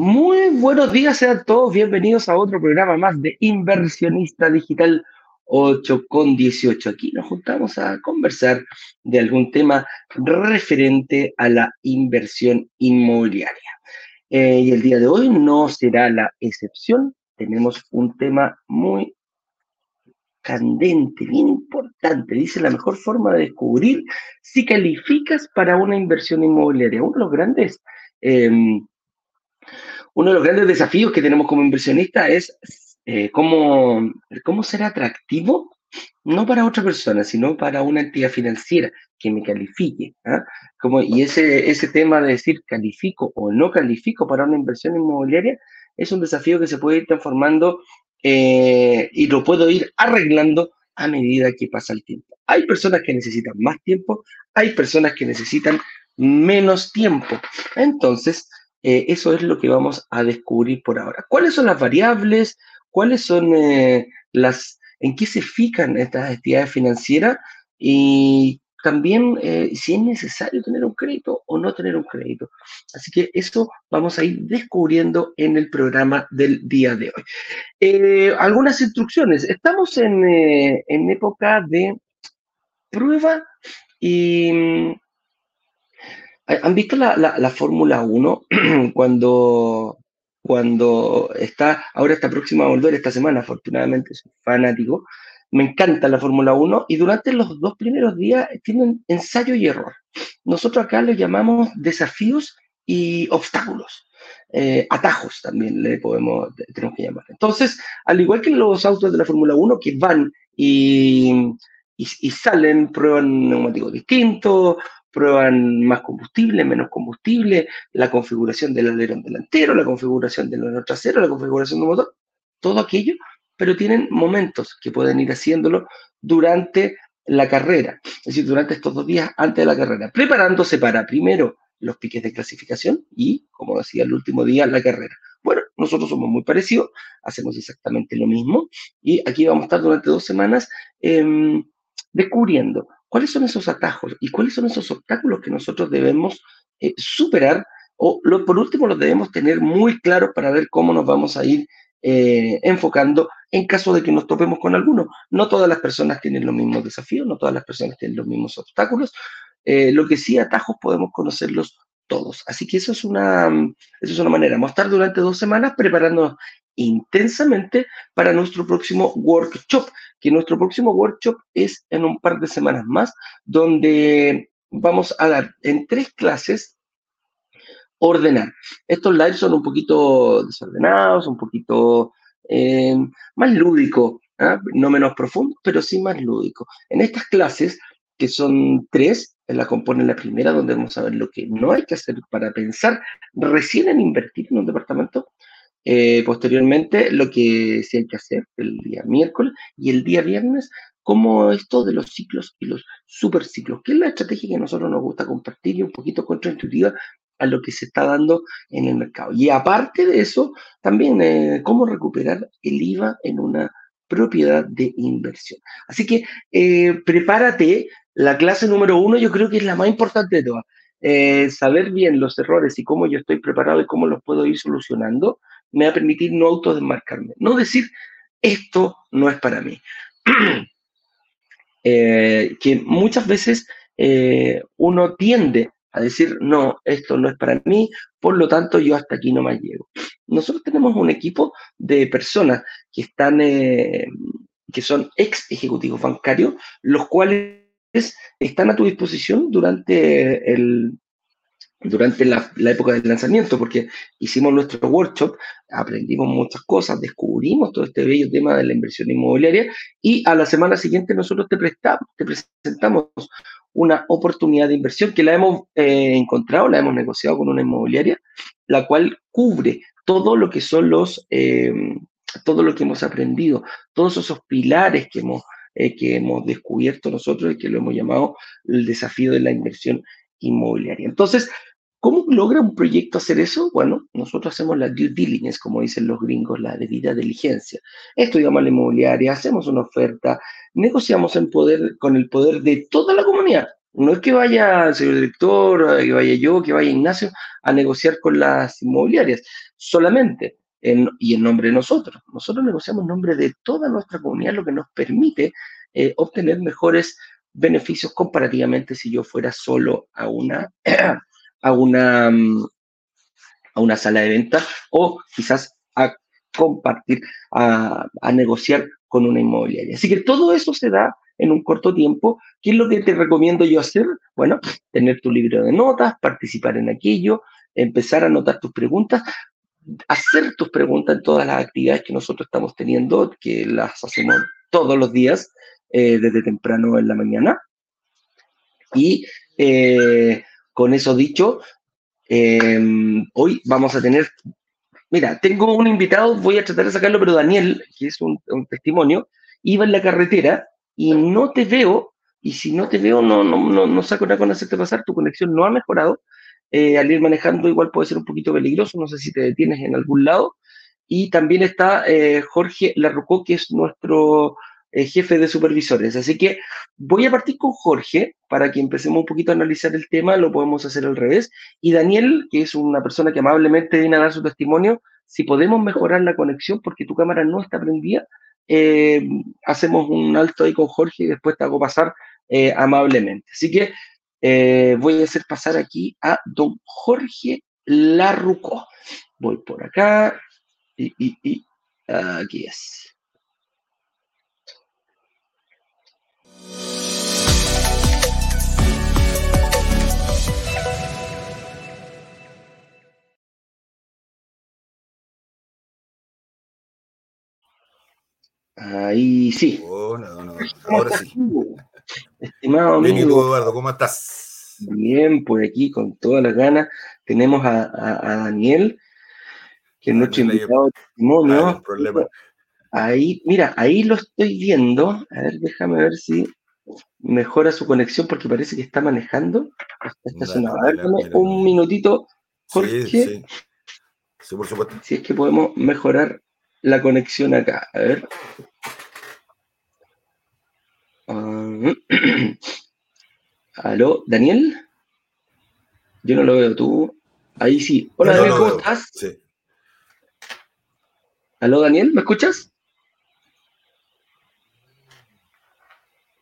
Muy buenos días, sean todos bienvenidos a otro programa más de Inversionista Digital 8 con 18. Aquí nos juntamos a conversar de algún tema referente a la inversión inmobiliaria. Eh, y el día de hoy no será la excepción. Tenemos un tema muy candente, bien importante. Dice la mejor forma de descubrir si calificas para una inversión inmobiliaria. Uno de los grandes, em, uno de los grandes desafíos que tenemos como inversionistas es eh, cómo, cómo ser atractivo, no para otra persona, sino para una entidad financiera que me califique. ¿ah? Como, y ese, ese tema de decir califico o no califico para una inversión inmobiliaria es un desafío que se puede ir transformando eh, y lo puedo ir arreglando a medida que pasa el tiempo. Hay personas que necesitan más tiempo, hay personas que necesitan menos tiempo. Entonces, eh, eso es lo que vamos a descubrir por ahora. ¿Cuáles son las variables? ¿Cuáles son eh, las, en qué se fijan estas actividades financieras? Y también eh, si es necesario tener un crédito o no tener un crédito. Así que eso vamos a ir descubriendo en el programa del día de hoy. Eh, algunas instrucciones. Estamos en, eh, época de prueba y... ¿Han visto la, la Fórmula 1 cuando, cuando está, ahora está próxima a volver esta semana, afortunadamente soy fanático, me encanta la Fórmula 1 y durante los dos primeros días tienen ensayo y error. Nosotros acá le llamamos desafíos y obstáculos. Eh, atajos también le podemos, tenemos que llamar. Entonces, al igual que los autos de la Fórmula 1 que van y, y, salen, prueban neumáticos distintos, prueban más combustible, menos combustible, la configuración del alerón delantero, la configuración del alerón trasero, la configuración del motor, todo aquello pero tienen momentos que pueden ir haciéndolo durante la carrera, es decir, durante estos dos días antes de la carrera, preparándose para primero los piques de clasificación y, como decía, el último día la carrera. Bueno, nosotros somos muy parecidos, hacemos exactamente lo mismo y aquí vamos a estar durante dos semanas em, descubriendo cuáles son esos atajos y cuáles son esos obstáculos que nosotros debemos eh, superar o lo, por último los debemos tener muy claros para ver cómo nos vamos a ir eh, enfocando en caso de que nos topemos con alguno. No todas las personas tienen los mismos desafíos, no todas las personas tienen los mismos obstáculos. Eh, lo que sí, atajos podemos conocerlos todos. Así que eso es una, eso es una manera. Vamos a estar durante dos semanas preparándonos intensamente para nuestro próximo workshop, que nuestro próximo workshop es en un par de semanas más, donde vamos a dar en tres clases ordenar. Estos lives son un poquito desordenados, un poquito eh, más lúdico, ¿ah? no menos profundo, pero sí más lúdico. En estas clases, que son tres, la compone la primera, donde vamos a ver lo que no hay que hacer para pensar recién en invertir en un departamento. Eh, posteriormente, lo que sí hay que hacer el día miércoles y el día viernes, como esto de los ciclos y los superciclos, que es la estrategia que a nosotros nos gusta compartir y un poquito contraintuitiva, a lo que se está dando en el mercado. Y aparte de eso, también eh, cómo recuperar el IVA en una propiedad de inversión. Así que eh, prepárate, la clase número uno yo creo que es la más importante de todas. Saber bien los errores y cómo yo estoy preparado y cómo los puedo ir solucionando, me va a permitir no autodesmarcarme, no decir, esto no es para mí. que muchas veces uno tiende a decir, no, esto no es para mí, por lo tanto yo hasta aquí no más llego. Nosotros tenemos un equipo de personas que están, eh, que son ex ejecutivos bancarios, los cuales están a tu disposición durante el, durante la, época del lanzamiento, porque hicimos nuestro workshop, aprendimos muchas cosas, descubrimos todo este bello tema de la inversión inmobiliaria y a la semana siguiente nosotros te, prestamos, te presentamos una oportunidad de inversión que la hemos eh, encontrado, la hemos negociado con una inmobiliaria, la cual cubre todo lo que son los, eh, todo lo que hemos aprendido, todos esos pilares que hemos, eh, que hemos descubierto nosotros y que lo hemos llamado el desafío de la inversión inmobiliaria. Entonces, ¿Cómo logra un proyecto hacer eso? Bueno, nosotros hacemos la due diligence, como dicen los gringos, la debida diligencia. Estudiamos la inmobiliaria, hacemos una oferta, negociamos en poder, con el poder de toda la comunidad. No es que vaya el señor director, que vaya yo, que vaya Ignacio a negociar con las inmobiliarias. solamente y en nombre de nosotros. Nosotros negociamos en nombre de toda nuestra comunidad, lo que nos permite eh, obtener mejores beneficios comparativamente si yo fuera solo a una, a una, mm, a una sala de venta o quizás a compartir, a, a negociar con una inmobiliaria. Así que todo eso se da en un corto tiempo. ¿Qué es lo que te recomiendo yo hacer? Bueno, tener tu libro de notas, participar en aquello, empezar a anotar tus preguntas, hacer tus preguntas en todas las actividades que nosotros estamos teniendo, que las hacemos todos los días, eh, desde temprano en la mañana. Y eh, con eso dicho, em, hoy vamos a tener, mira, tengo un invitado, voy a tratar de sacarlo, pero Daniel, que es un, testimonio, iba en la carretera y no te veo, y si no te veo, no, no, no, no saco nada con hacerte pasar, tu conexión no ha mejorado, eh, al ir manejando igual puede ser un poquito peligroso, no sé si te detienes en algún lado. Y también está eh, Jorge Larrucó, que es nuestro eh, jefe de supervisores. Así que voy a partir con Jorge para que empecemos un poquito a analizar el tema, lo podemos hacer al revés. Y Daniel, que es una persona que amablemente viene a dar su testimonio, si podemos mejorar la conexión porque tu cámara no está prendida, hacemos un alto ahí con Jorge y después te hago pasar amablemente. Así que eh, voy a hacer pasar aquí a don Jorge Larruco. Voy por acá y, y, aquí es. Ahí sí. Ahora sí. Estimado amigo. Eduardo, ¿cómo estás? Bien, por aquí con todas las ganas. Tenemos a, Daniel, que es nuestro invitado de testimonio. Ahí, mira, ahí lo estoy viendo. A ver, déjame ver si mejora su conexión porque parece que está manejando. A ver, un minutito, Jorge. Sí, sí. por supuesto. Si es que podemos mejorar la conexión acá. A ver. Ah, ¿Aló, Daniel? Yo no lo veo, tú. Ahí sí. Hola, Daniel, ¿cómo estás? Sí. ¿Aló, Daniel? ¿Me escuchas?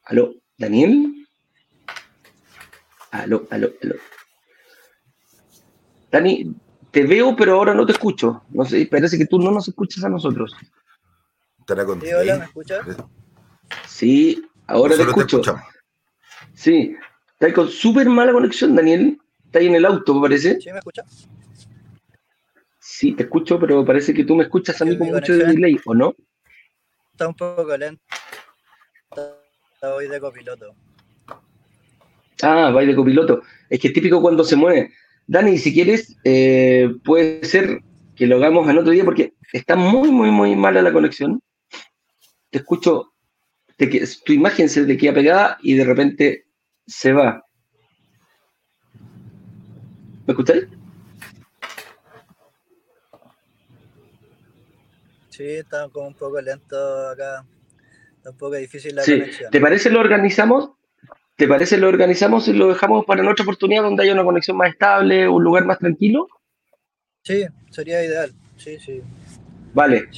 ¿Aló, Daniel? ¿Aló, aló, aló? Dani, te veo, pero ahora no te escucho. No sé, parece que tú no nos escuchas a nosotros. Sí, hola, ¿me escuchas? Sí, Ahora te escucho. sí, está con súper mala conexión, Daniel. Está ahí en el auto, me parece. ¿Sí me escucha? Sí, te escucho, pero parece que tú me escuchas a mí con mucho delay, ¿o no? Está un poco lento. Voy de copiloto. Ah, va de copiloto. Es que es típico cuando se mueve. Dani, si quieres, eh, puede ser que lo hagamos en otro día porque está muy, muy, muy mala la conexión. Te escucho tu imagen se le queda pegada y de repente se va. ¿Me escucháis? Sí, está como un poco lento acá. Está un poco difícil la conexión. ¿Te parece lo organizamos? ¿Te parece lo organizamos y lo dejamos para otra oportunidad donde haya una conexión más estable, un lugar más tranquilo? Sí, sería ideal. Sí, sí. Vale.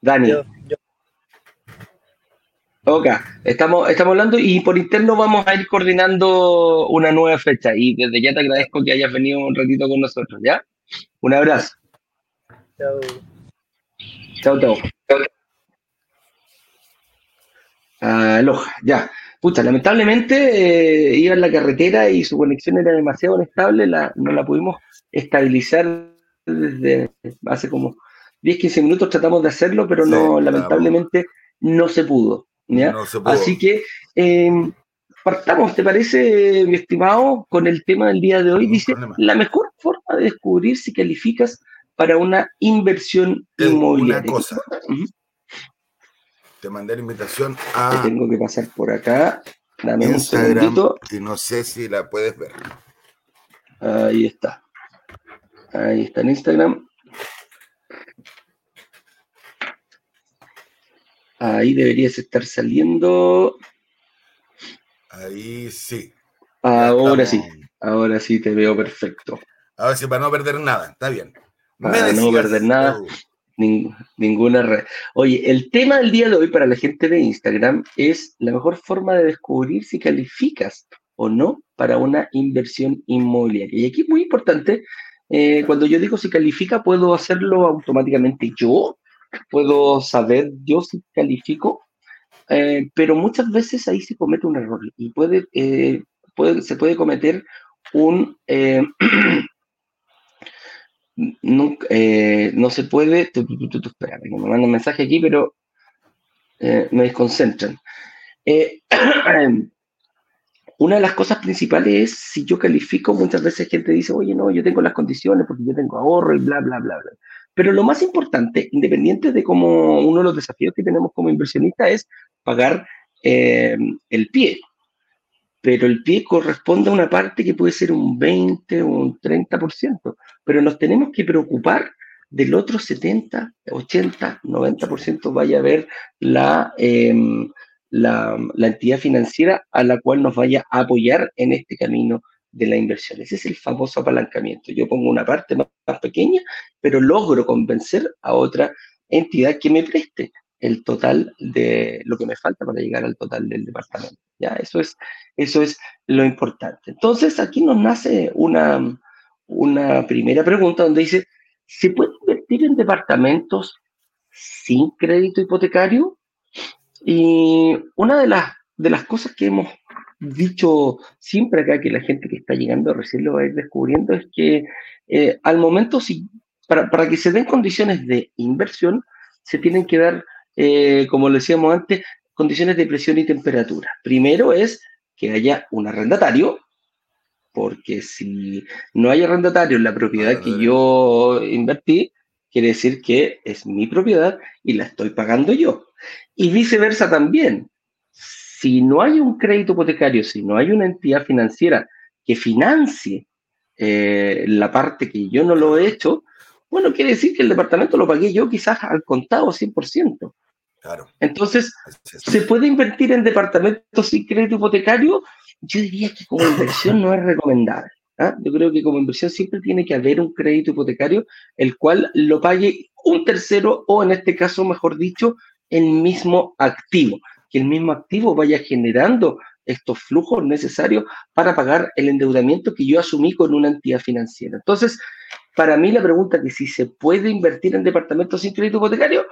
Dani. Ok, estamos, estamos hablando y por interno vamos a ir coordinando una nueva fecha y desde ya te agradezco que hayas venido un ratito con nosotros, ¿ya? Un abrazo. Chao. Chao, chao. Aloha, ya. Pucha, lamentablemente eh, iba en la carretera y su conexión era demasiado inestable, la, no la pudimos estabilizar desde hace como 10, 15 minutos tratamos de hacerlo, pero no, lamentablemente no se pudo. Así que em, partamos, ¿te parece, mi estimado, con el tema del día de hoy? Dice, la mejor forma de descubrir si calificas para una inversión inmobiliaria. Una cosa. Te mandé la invitación a... tengo que pasar por acá. Dame un segundito. Y no sé si la puedes ver. Ahí está. Ahí está en Instagram. Ahí deberías estar saliendo. Ahí sí. Ahora sí, ahora sí te veo perfecto. A ver si para no perder nada, está bien. para no perder nada. Ninguna red. Oye, el tema del día de hoy para la gente de Instagram es la mejor forma de descubrir si calificas o no para una inversión inmobiliaria. Y aquí es muy importante, eh, cuando yo digo si califica, puedo hacerlo automáticamente yo, puedo saber yo si califico, eh, pero muchas veces ahí se comete un error y puede, eh, puede se puede cometer un... no, no, se puede... Espera, me mandan mensaje aquí, pero me desconcentran. una de las cosas principales es si yo califico, muchas veces gente dice, oye, no, yo tengo las condiciones porque yo tengo ahorro y bla, bla, bla, bla. Pero lo más importante, independiente de cómo uno de los desafíos que tenemos como inversionista es pagar eh, el pie. Pero el pie corresponde a una parte que puede ser un 20 o un 30%. Pero nos tenemos que preocupar del otro 70, 80, 90% vaya a ver la, em, la, entidad financiera a la cual nos vaya a apoyar en este camino de la inversión. Ese es el famoso apalancamiento. Yo pongo una parte más, pequeña, pero logro convencer a otra entidad que me preste el total de lo que me falta para llegar al total del departamento. Ya, eso es, eso es lo importante. Entonces, aquí nos nace una, una primera pregunta donde dice, ¿se puede invertir en departamentos sin crédito hipotecario? Y una de las, de las cosas que hemos dicho siempre acá, que la gente que está llegando recién lo va a ir descubriendo, es que eh, al momento, si, para, para, que se den condiciones de inversión, se tienen que dar, eh, como le decíamos antes, condiciones de presión y temperatura. Primero es que haya un arrendatario, porque si no hay arrendatario en la propiedad que yo invertí, quiere decir que es mi propiedad y la estoy pagando yo. Y viceversa también. Si no hay un crédito hipotecario, si no hay una entidad financiera que financie eh, la parte que yo no lo he hecho, bueno, quiere decir que el departamento lo pagué yo quizás al contado 100%. Claro. Entonces, ¿se puede invertir en departamentos sin crédito hipotecario? Yo diría que como inversión no es recomendable. ¿ah? Yo creo que como inversión siempre tiene que haber un crédito hipotecario, el cual lo pague un tercero o en este caso, mejor dicho, el mismo activo, que el mismo activo vaya generando estos flujos necesarios para pagar el endeudamiento que yo asumí con una entidad financiera. Entonces, para mí la pregunta que si se puede invertir en departamentos sin crédito hipotecario,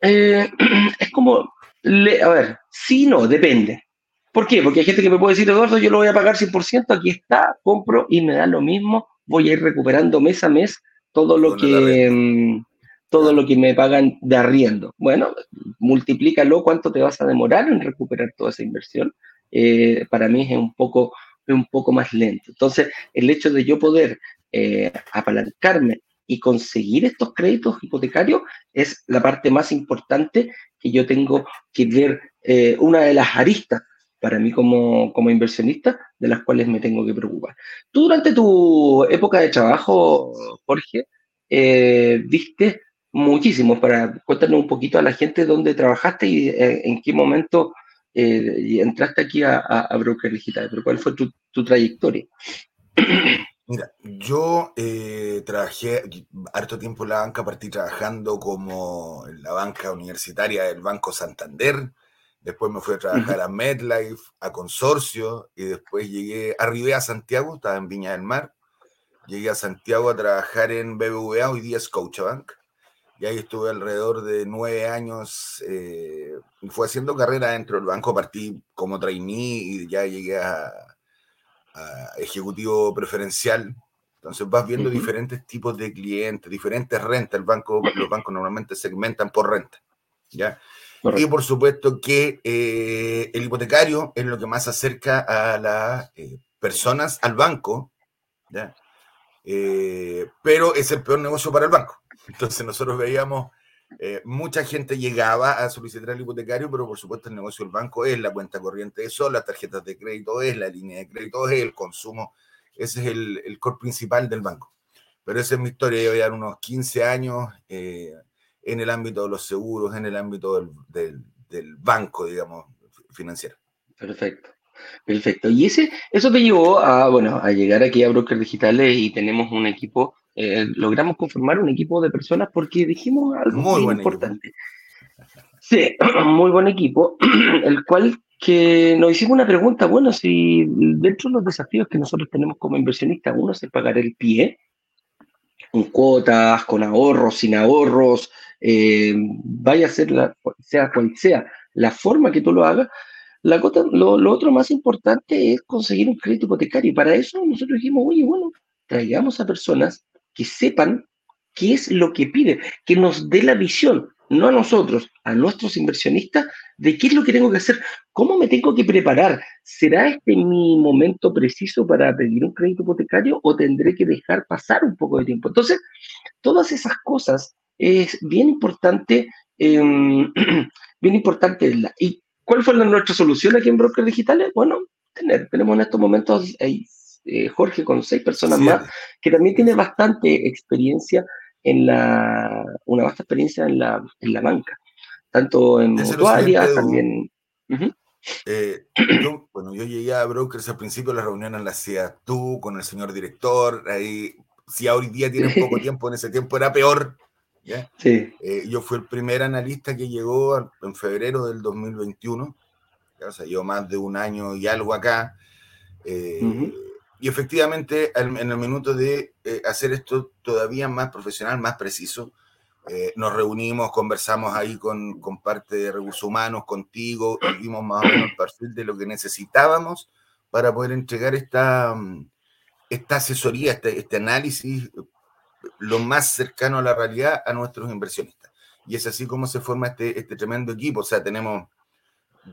eh, es como, a ver, sí, no, depende. ¿Por qué? Porque hay gente que me puede decir, Eduardo, yo lo voy a pagar 100%, aquí está, compro y me da lo mismo, voy a ir recuperando mes a mes todo lo que todo lo que me pagan de arriendo. Bueno, multiplícalo cuánto te vas a demorar en recuperar toda esa inversión. Eh, para mí es un poco, un poco más lento. Entonces, el hecho de yo poder eh, apalancarme y conseguir estos créditos hipotecarios es la parte más importante que yo tengo que ver, eh, una de las aristas para mí como, como, inversionista, de las cuales me tengo que preocupar. Tú durante tu época de trabajo, Jorge, eh, viste muchísimo. Para cuéntanos un poquito a la gente dónde trabajaste y eh, en qué momento entraste aquí a, a, Broker Digital, pero cuál fue tu, tu trayectoria. Mira, yo eh, trabajé harto tiempo en la banca, partí trabajando como en la banca universitaria del Banco Santander, después me fui a trabajar a MedLife, a Consorcio, y después llegué, arribé a Santiago, estaba en Viña del Mar, llegué a Santiago a trabajar en BBVA, hoy día es Scotiabank, y ahí estuve alrededor de nueve años eh, y fue haciendo carrera dentro del banco. Partí como trainee y ya llegué a, ejecutivo preferencial. Entonces vas viendo diferentes tipos de clientes, diferentes rentas. El banco, los bancos normalmente segmentan por renta. ¿ya? Y por supuesto que eh, el hipotecario es lo que más acerca a las eh, personas al banco, ¿ya? pero es el peor negocio para el banco. Entonces nosotros veíamos, eh, mucha gente llegaba a solicitar el hipotecario, pero por supuesto el negocio del banco es la cuenta corriente de sol, las tarjetas de crédito es, la línea de crédito es, el consumo, ese es el, el core principal del banco. Pero esa es mi historia, yo ya unos 15 años eh, en el ámbito de los seguros, en el ámbito del, del, del banco, digamos, financiero. Perfecto. Perfecto. Y ese, eso te llevó a, bueno, a llegar aquí a Brokers Digitales y tenemos un equipo eh, logramos conformar un equipo de personas porque dijimos algo muy, importante. Sí, muy buen equipo, el cual que nos hicimos una pregunta, bueno, si dentro de los desafíos que nosotros tenemos como inversionistas, uno es el pagar el pie, con cuotas, con ahorros, sin ahorros, eh, vaya a ser la, sea cual sea la forma que tú lo hagas, la lo, lo, otro más importante es conseguir un crédito hipotecario. Y para eso nosotros dijimos, oye, bueno, traigamos a personas que sepan qué es lo que pide, que nos dé la visión, no a nosotros, a nuestros inversionistas, de qué es lo que tengo que hacer, cómo me tengo que preparar. ¿Será este mi momento preciso para pedir un crédito hipotecario o tendré que dejar pasar un poco de tiempo? Entonces, todas esas cosas es bien importante, em, bien importante. ¿Y cuál fue nuestra solución aquí en Brokers Digitales? Bueno, tener, tenemos en estos momentos eh, Jorge con seis personas más, que también tiene bastante experiencia en la, una vasta experiencia en la, en la banca, tanto en mutuarias, también... Eh, yo, bueno, yo llegué a Brokers al principio, la reunión la hacías tú con el señor director, ahí, si hoy día tienes poco tiempo, en ese tiempo era peor, Sí. Eh, yo fui el primer analista que llegó en febrero del 2021, o sea, yo más de un año y algo acá. Eh, y efectivamente, en el minuto de eh, hacer esto todavía más profesional, más preciso, nos reunimos, conversamos ahí con, con, parte de recursos humanos, contigo, y vimos más o menos el perfil de lo que necesitábamos para poder entregar esta, esta asesoría, este, este análisis lo más cercano a la realidad a nuestros inversionistas. Y es así como se forma este, este tremendo equipo. O sea, tenemos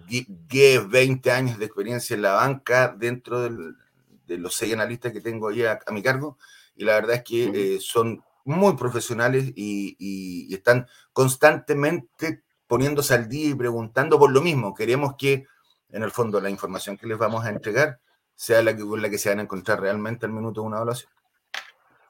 10, 20 años de experiencia en la banca dentro de los seis analistas que tengo ahí a, mi cargo. Y la verdad es que eh, son muy profesionales y, están constantemente poniéndose al día y preguntando por lo mismo. Queremos que, en el fondo, la información que les vamos a entregar sea la que, la que se van a encontrar realmente al minuto de una evaluación.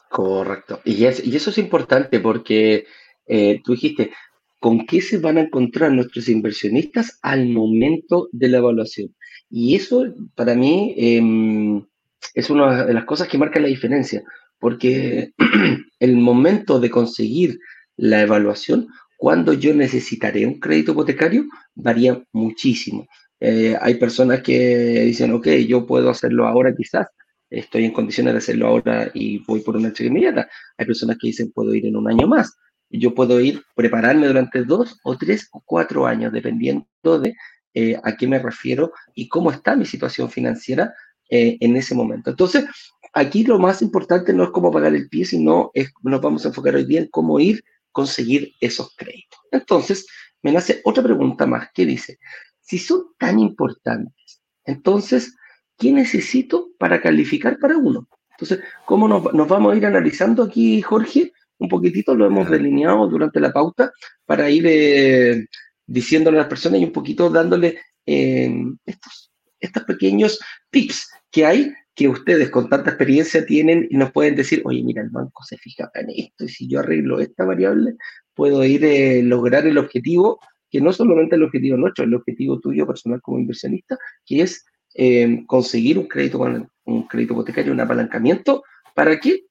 Correcto. Y, y eso es importante porque eh, tú dijiste, ¿con qué se van a encontrar nuestros inversionistas al momento de la evaluación? Y eso para mí em, es una de las cosas que marca la diferencia, porque el momento de conseguir la evaluación, cuando yo necesitaré un crédito hipotecario, varía muchísimo. Eh, hay personas que dicen, ok, yo puedo hacerlo ahora quizás, estoy en condiciones de hacerlo ahora y voy por una entrega inmediata. Hay personas que dicen, puedo ir en un año más. Yo puedo ir, prepararme durante dos o tres o cuatro años, dependiendo de eh, a qué me refiero y cómo está mi situación financiera eh, en ese momento. Entonces, aquí lo más importante no es cómo pagar el pie, sino es, nos vamos a enfocar hoy día en cómo ir conseguir esos créditos. Entonces, me nace otra pregunta más que dice, si son tan importantes, entonces, ¿qué necesito para calificar para uno? Entonces, ¿cómo nos, vamos a ir analizando aquí, Jorge? Un poquitito lo hemos delineado durante la pauta para ir eh, diciéndole a las personas y un poquito dándole eh, estos, estos pequeños tips que hay que ustedes con tanta experiencia tienen y nos pueden decir, oye, mira, el banco se fija en esto y si yo arreglo esta variable, puedo ir a eh, lograr el objetivo, que no solamente el objetivo nuestro, el objetivo tuyo personal como inversionista, que es Em, conseguir un crédito, un crédito hipotecario, un apalancamiento. ¿Para qué?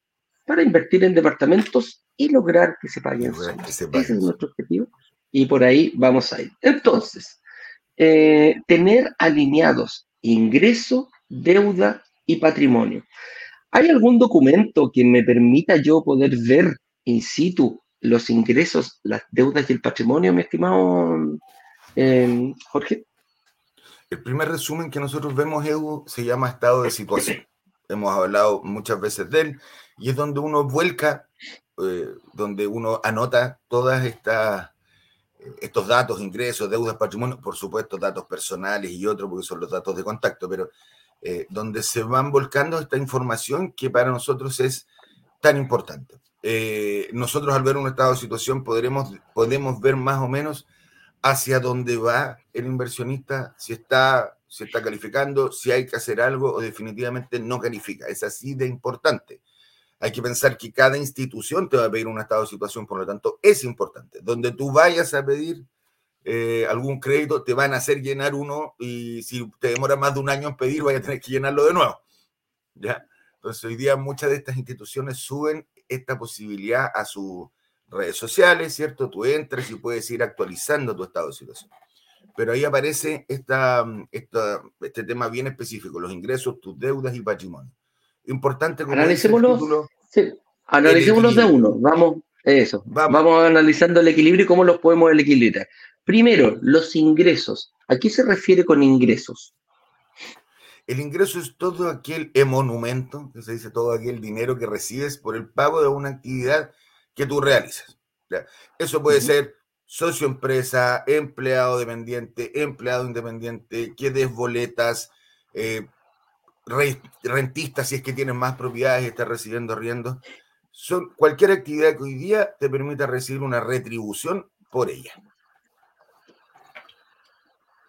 Para invertir en departamentos y lograr que se paguen. Ese es nuestro objetivo. Y por ahí vamos a ir. Entonces, eh, tener alineados ingreso, deuda y patrimonio. ¿Hay algún documento que me permita yo poder ver in situ los ingresos, las deudas y el patrimonio, mi estimado eh, Jorge? El primer resumen que nosotros vemos, Edu, se llama estado de situación. Hemos hablado muchas veces de él y es donde uno vuelca, eh, donde uno anota todas estas estos datos, ingresos, deudas, patrimonio, por supuesto datos personales y otros, porque son los datos de contacto, pero eh, donde se van volcando esta información que para nosotros es tan importante. Eh, nosotros al ver un estado de situación podremos, podemos ver más o menos hacia dónde va el inversionista, si está, si está calificando, si hay que hacer algo o definitivamente no califica. Es así de importante. Hay que pensar que cada institución te va a pedir un estado de situación, por lo tanto, es importante. Donde tú vayas a pedir eh, algún crédito, te van a hacer llenar uno y si te demora más de un año en pedir, vaya a tener que llenarlo de nuevo. ¿Ya? Entonces, hoy día muchas de estas instituciones suben esta posibilidad a sus redes sociales, ¿cierto? Tú entras y puedes ir actualizando tu estado de situación. Pero ahí aparece esta, este tema bien específico, los ingresos, tus deudas y patrimonio. Importante como Analicémoslos, sí. Analicémoslos de uno, vamos, eso. Vamos. vamos analizando el equilibrio y cómo los podemos equilibrar. Primero, los ingresos. ¿A qué se refiere con ingresos? El ingreso es todo aquel emonumento, que se dice todo aquel dinero que recibes por el pago de una actividad que tú realizas. Eso puede ser socio empresa, empleado dependiente, empleado independiente, que des boletas, eh, rentistas si es que tienes más propiedades y estás recibiendo riendo. Son cualquier actividad que hoy día te permita recibir una retribución por ella.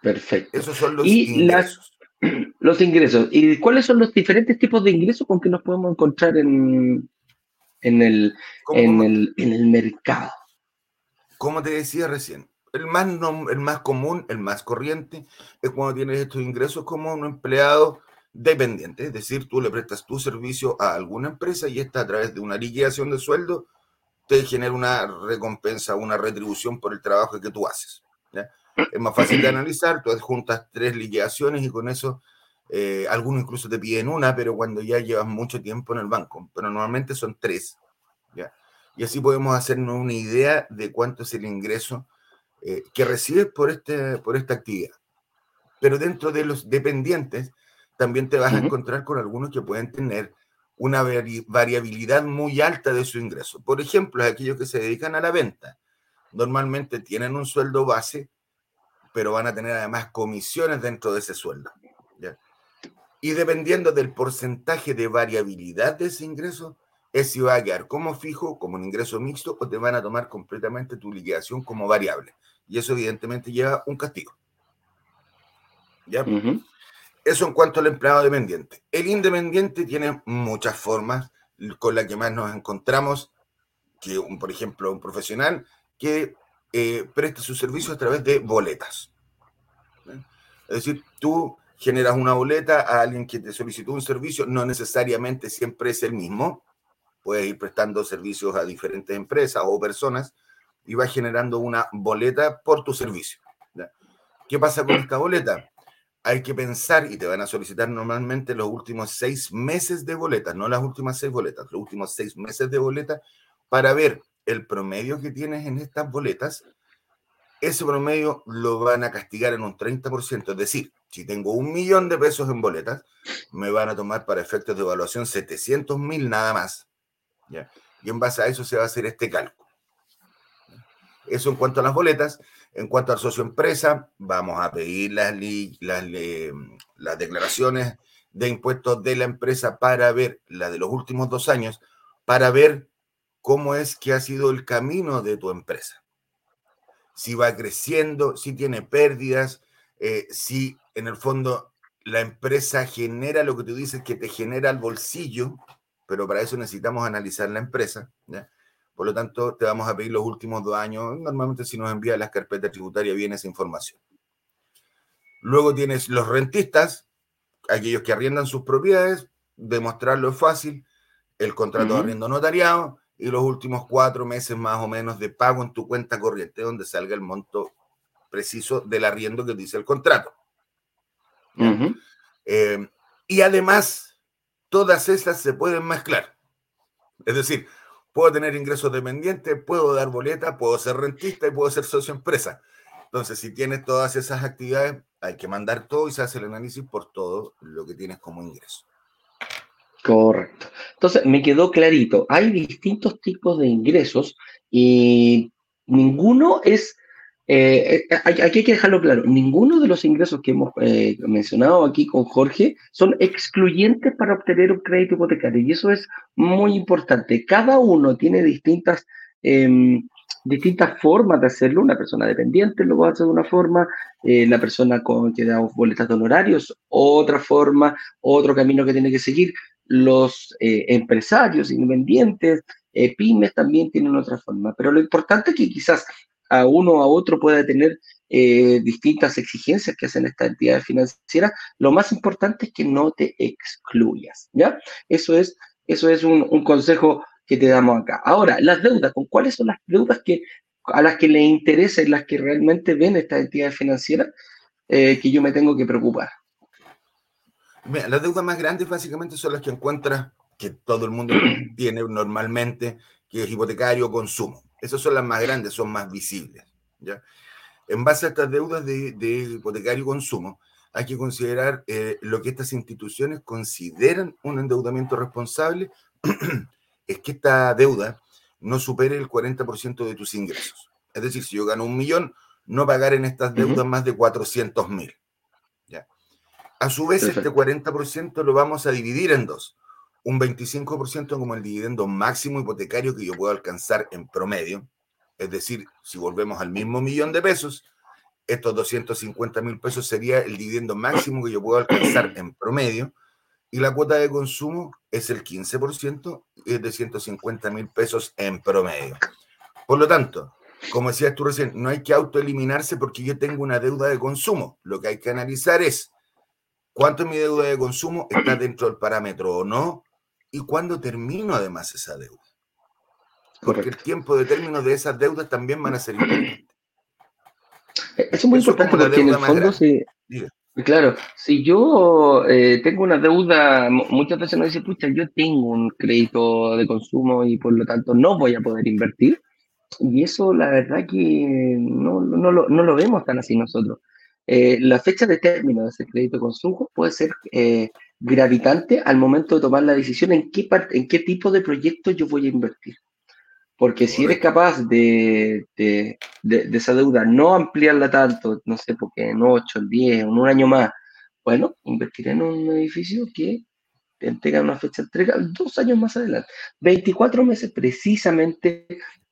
Perfecto. Esos son los ingresos. los ingresos. ¿Y cuáles son los diferentes tipos de ingresos con que nos podemos encontrar en, en, el, en, el, en el mercado? Como te decía recién, el más, el más común, el más corriente, es cuando tienes estos ingresos como un empleado dependiente, es decir, tú le prestas tu servicio a alguna empresa y esta a través de una liquidación de sueldo te genera una recompensa, una retribución por el trabajo que tú haces. Es más fácil de analizar, tú adjuntas tres liquidaciones y con eso eh, algunos incluso te piden una, pero cuando ya llevas mucho tiempo en el banco, pero normalmente son tres. ¿ya? Y así podemos hacernos una idea de cuánto es el ingreso eh, que recibes por, este, por esta actividad. Pero dentro de los dependientes, también te vas a encontrar con algunos que pueden tener una variabilidad muy alta de su ingreso. Por ejemplo, aquellos que se dedican a la venta. Normalmente tienen un sueldo base pero van a tener además comisiones dentro de ese sueldo. Y dependiendo del porcentaje de variabilidad de ese ingreso, es si va a quedar como fijo, como un ingreso mixto, o te van a tomar completamente tu liquidación como variable. Y eso evidentemente lleva un castigo. ¿Ya? Eso en cuanto al empleado dependiente. El independiente tiene muchas formas con las que más nos encontramos, que por ejemplo un profesional que eh, presta sus servicios a través de boletas. Es decir, tú generas una boleta a alguien que te solicitó un servicio, no necesariamente siempre es el mismo. Puedes ir prestando servicios a diferentes empresas o personas y vas generando una boleta por tu servicio. ¿Qué pasa con esta boleta? Hay que pensar y te van a solicitar normalmente los últimos seis meses de boletas, no las últimas seis boletas, los últimos seis meses de boleta para ver el promedio que tienes en estas boletas, ese promedio lo van a castigar en un 30%. Es decir, si tengo un millón de pesos en boletas, me van a tomar para efectos de evaluación 700 mil nada más. ¿ya? Y en base a eso se va a hacer este cálculo. Eso en cuanto a las boletas. En cuanto al socio empresa, vamos a pedir las, declaraciones de impuestos de la empresa para ver, la de los últimos dos años, para ver cómo es que ha sido el camino de tu empresa. Si va creciendo, si tiene pérdidas, eh, si en el fondo la empresa genera lo que tú dices que te genera el bolsillo, pero para eso necesitamos analizar la empresa. Por lo tanto, te vamos a pedir los últimos dos años. Normalmente si nos envía las carpetas tributarias viene esa información. Luego tienes los rentistas, aquellos que arriendan sus propiedades, demostrarlo es fácil, el contrato de arriendo notariado, y los últimos cuatro meses más o menos de pago en tu cuenta corriente, donde salga el monto preciso del arriendo que dice el contrato. Eh, y además, todas estas se pueden mezclar. Es decir, puedo tener ingresos dependientes, puedo dar boleta, puedo ser rentista y puedo ser socio empresa. Entonces, si tienes todas esas actividades, hay que mandar todo y se hace el análisis por todo lo que tienes como ingreso. Correcto. Entonces, me quedó clarito. Hay distintos tipos de ingresos y ninguno es, eh, eh, aquí hay que dejarlo claro, ninguno de los ingresos que hemos eh, mencionado aquí con Jorge son excluyentes para obtener un crédito hipotecario y eso es muy importante. Cada uno tiene distintas... Em, distintas formas de hacerlo. Una persona dependiente lo va a hacer de una forma, la persona con que da boletas de honorarios, otra forma, otro camino que tiene que seguir los empresarios independientes, pymes también tienen otra forma, pero lo importante es que quizás a uno o a otro pueda tener eh, distintas exigencias que hacen estas entidades financieras, lo más importante es que no te excluyas, ¿ya? Eso es, eso es un, consejo que te damos acá. Ahora, las deudas, ¿con cuáles son las deudas que a las que le interesa y las que realmente ven estas entidades financieras eh, que yo me tengo que preocupar? las deudas más grandes básicamente son las que encuentras que todo el mundo tiene normalmente, que es hipotecario consumo. Esas son las más grandes, son más visibles. ¿ya? En base a estas deudas de, hipotecario consumo, hay que considerar eh, lo que estas instituciones consideran un endeudamiento responsable, es que esta deuda no supere el 40% de tus ingresos. Es decir, si yo gano un millón, no pagar en estas deudas más de 400 mil. A su vez, este 40% lo vamos a dividir en dos. Un 25% como el dividendo máximo hipotecario que yo puedo alcanzar en promedio. Es decir, si volvemos al mismo millón de pesos, estos 250 mil pesos sería el dividendo máximo que yo puedo alcanzar en promedio. Y la cuota de consumo es el 15%, es de 150 mil pesos en promedio. Por lo tanto, como decías tú recién, no hay que autoeliminarse porque yo tengo una deuda de consumo. Lo que hay que analizar es cuánto es mi deuda de consumo, está dentro del parámetro o no, y cuándo termino además esa deuda. Porque el tiempo de término de esas deudas también van a ser importantes. Eso es muy importante porque en el fondo sí. Claro, si yo eh, tengo una deuda, muchas veces nos dice, pucha, yo tengo un crédito de consumo y por lo tanto no voy a poder invertir. Y eso la verdad que no, no, lo, no lo vemos tan así nosotros. Eh, la fecha de término de ese crédito de consumo puede ser eh, gravitante al momento de tomar la decisión en qué, en qué tipo de proyecto yo voy a invertir. Porque si eres capaz de, de, de, esa deuda no ampliarla tanto, no sé, porque en 8, en 10, en un año más, bueno, invertir en un edificio que te entrega una fecha de entrega dos años más adelante. 24 meses precisamente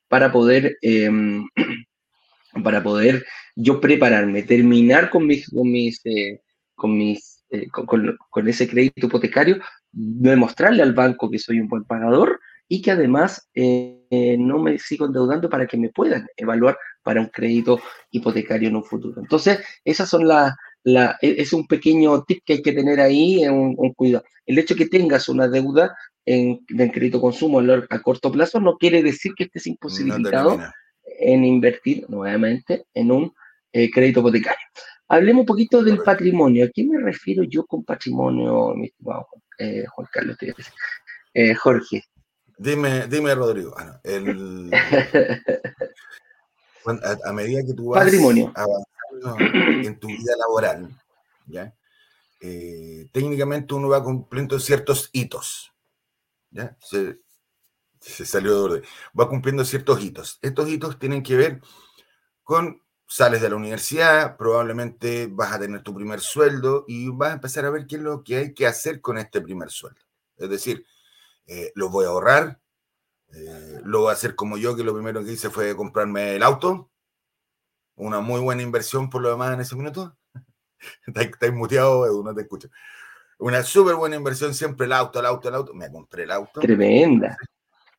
para poder, em, para poder yo prepararme, terminar con mis, con mis, eh, con, mis eh, con, con, ese crédito hipotecario, demostrarle al banco que soy un buen pagador y que además eh, no me sigo endeudando para que me puedan evaluar para un crédito hipotecario en un futuro. Entonces, esas son las, la, e, es un pequeño tip que hay que tener ahí, un, un cuidado. El hecho de que tengas una deuda en, en crédito consumo a corto plazo no quiere decir que estés imposibilitado en invertir nuevamente en un eh, crédito hipotecario. Hablemos un poquito del patrimonio. ¿A qué me refiero yo con patrimonio, mi estimado eh, Juan Carlos? Eh, Jorge. Dime, dime Rodrigo. Ah, a, medida que tú vas patrimonio. avanzando en tu vida laboral, ¿ya? técnicamente uno va cumpliendo ciertos hitos. ¿ya? Se, salió de orden. Va cumpliendo ciertos hitos. Estos hitos tienen que ver con sales de la universidad, probablemente vas a tener tu primer sueldo y vas a empezar a ver qué es lo que hay que hacer con este primer sueldo. Es decir, eh, lo voy a ahorrar, eh, lo voy a hacer como yo, que lo primero que hice fue comprarme el auto, una muy buena inversión por lo demás en ese minuto. Estáis muteado, Edu, no te escucho. Una súper buena inversión, siempre el auto, el auto, el auto. Me compré el auto. Tremenda.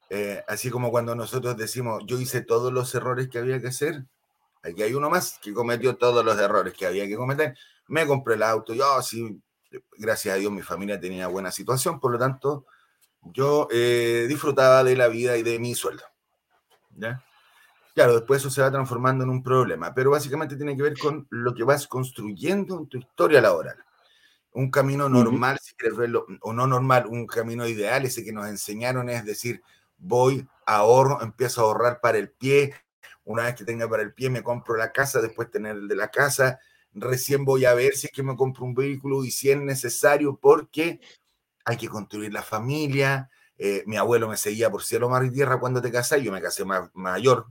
Eh, así como cuando nosotros decimos, yo hice todos los errores que había que hacer, aquí hay uno más que cometió todos los errores que había que cometer. Me compré el auto, yo sí, gracias a Dios mi familia tenía buena situación, por lo tanto, yo eh, disfrutaba de la vida y de mi sueldo. ¿ya? Claro, después eso se va transformando en un problema, pero básicamente tiene que ver con lo que vas construyendo en tu historia laboral un camino normal, si quieres verlo, o no normal, un camino ideal, ese que nos enseñaron es decir, voy, ahorro, empiezo a ahorrar para el pie, una vez que tenga para el pie me compro la casa, después tener el de la casa, recién voy a ver si es que me compro un vehículo y si es necesario, porque hay que construir la familia, eh, mi abuelo me seguía por cielo, mar y tierra cuando te casas, yo me casé mayor,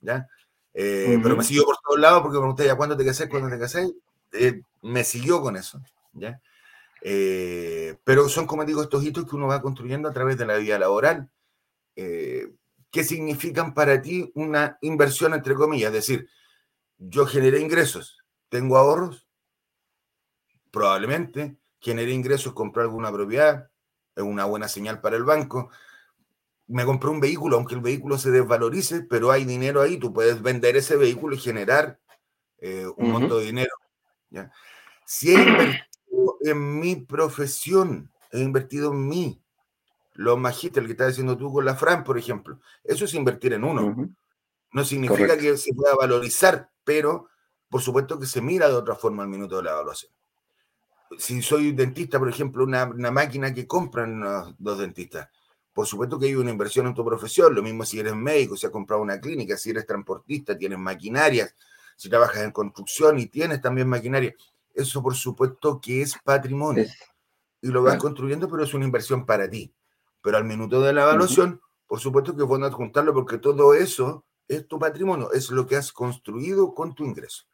¿ya? Eh, pero me siguió por todos lados porque me pregunté ya cuándo te casé, cuándo te casé, eh, me siguió con eso, ¿ya? Eh, pero son, como digo, estos hitos que uno va construyendo a través de la vida laboral. Eh, ¿Qué significan para ti una inversión, entre comillas? Es decir, yo generé ingresos, tengo ahorros, probablemente generé ingresos, compré alguna propiedad, es una buena señal para el banco. Me compré un vehículo, aunque el vehículo se desvalorice, pero hay dinero ahí, tú puedes vender ese vehículo y generar eh, un monto de dinero. ¿ya? Si he invertido en mi profesión, he invertido en mí. Los magísteres, el que estás diciendo tú con la Fran, por ejemplo. Eso es invertir en uno. No significa que se pueda valorizar, pero por supuesto que se mira de otra forma al minuto de la evaluación. Si soy dentista, por ejemplo, una, máquina que compran los, dentistas, por supuesto que hay una inversión en tu profesión. Lo mismo si eres médico, si has comprado una clínica, si eres transportista, tienes maquinarias, si trabajas en construcción y tienes también maquinaria. Eso, por supuesto, que es patrimonio. Y lo vas construyendo, pero es una inversión para ti. Pero al minuto de la evaluación, por supuesto que es bueno adjuntarlo porque todo eso es tu patrimonio, es lo que has construido con tu ingreso.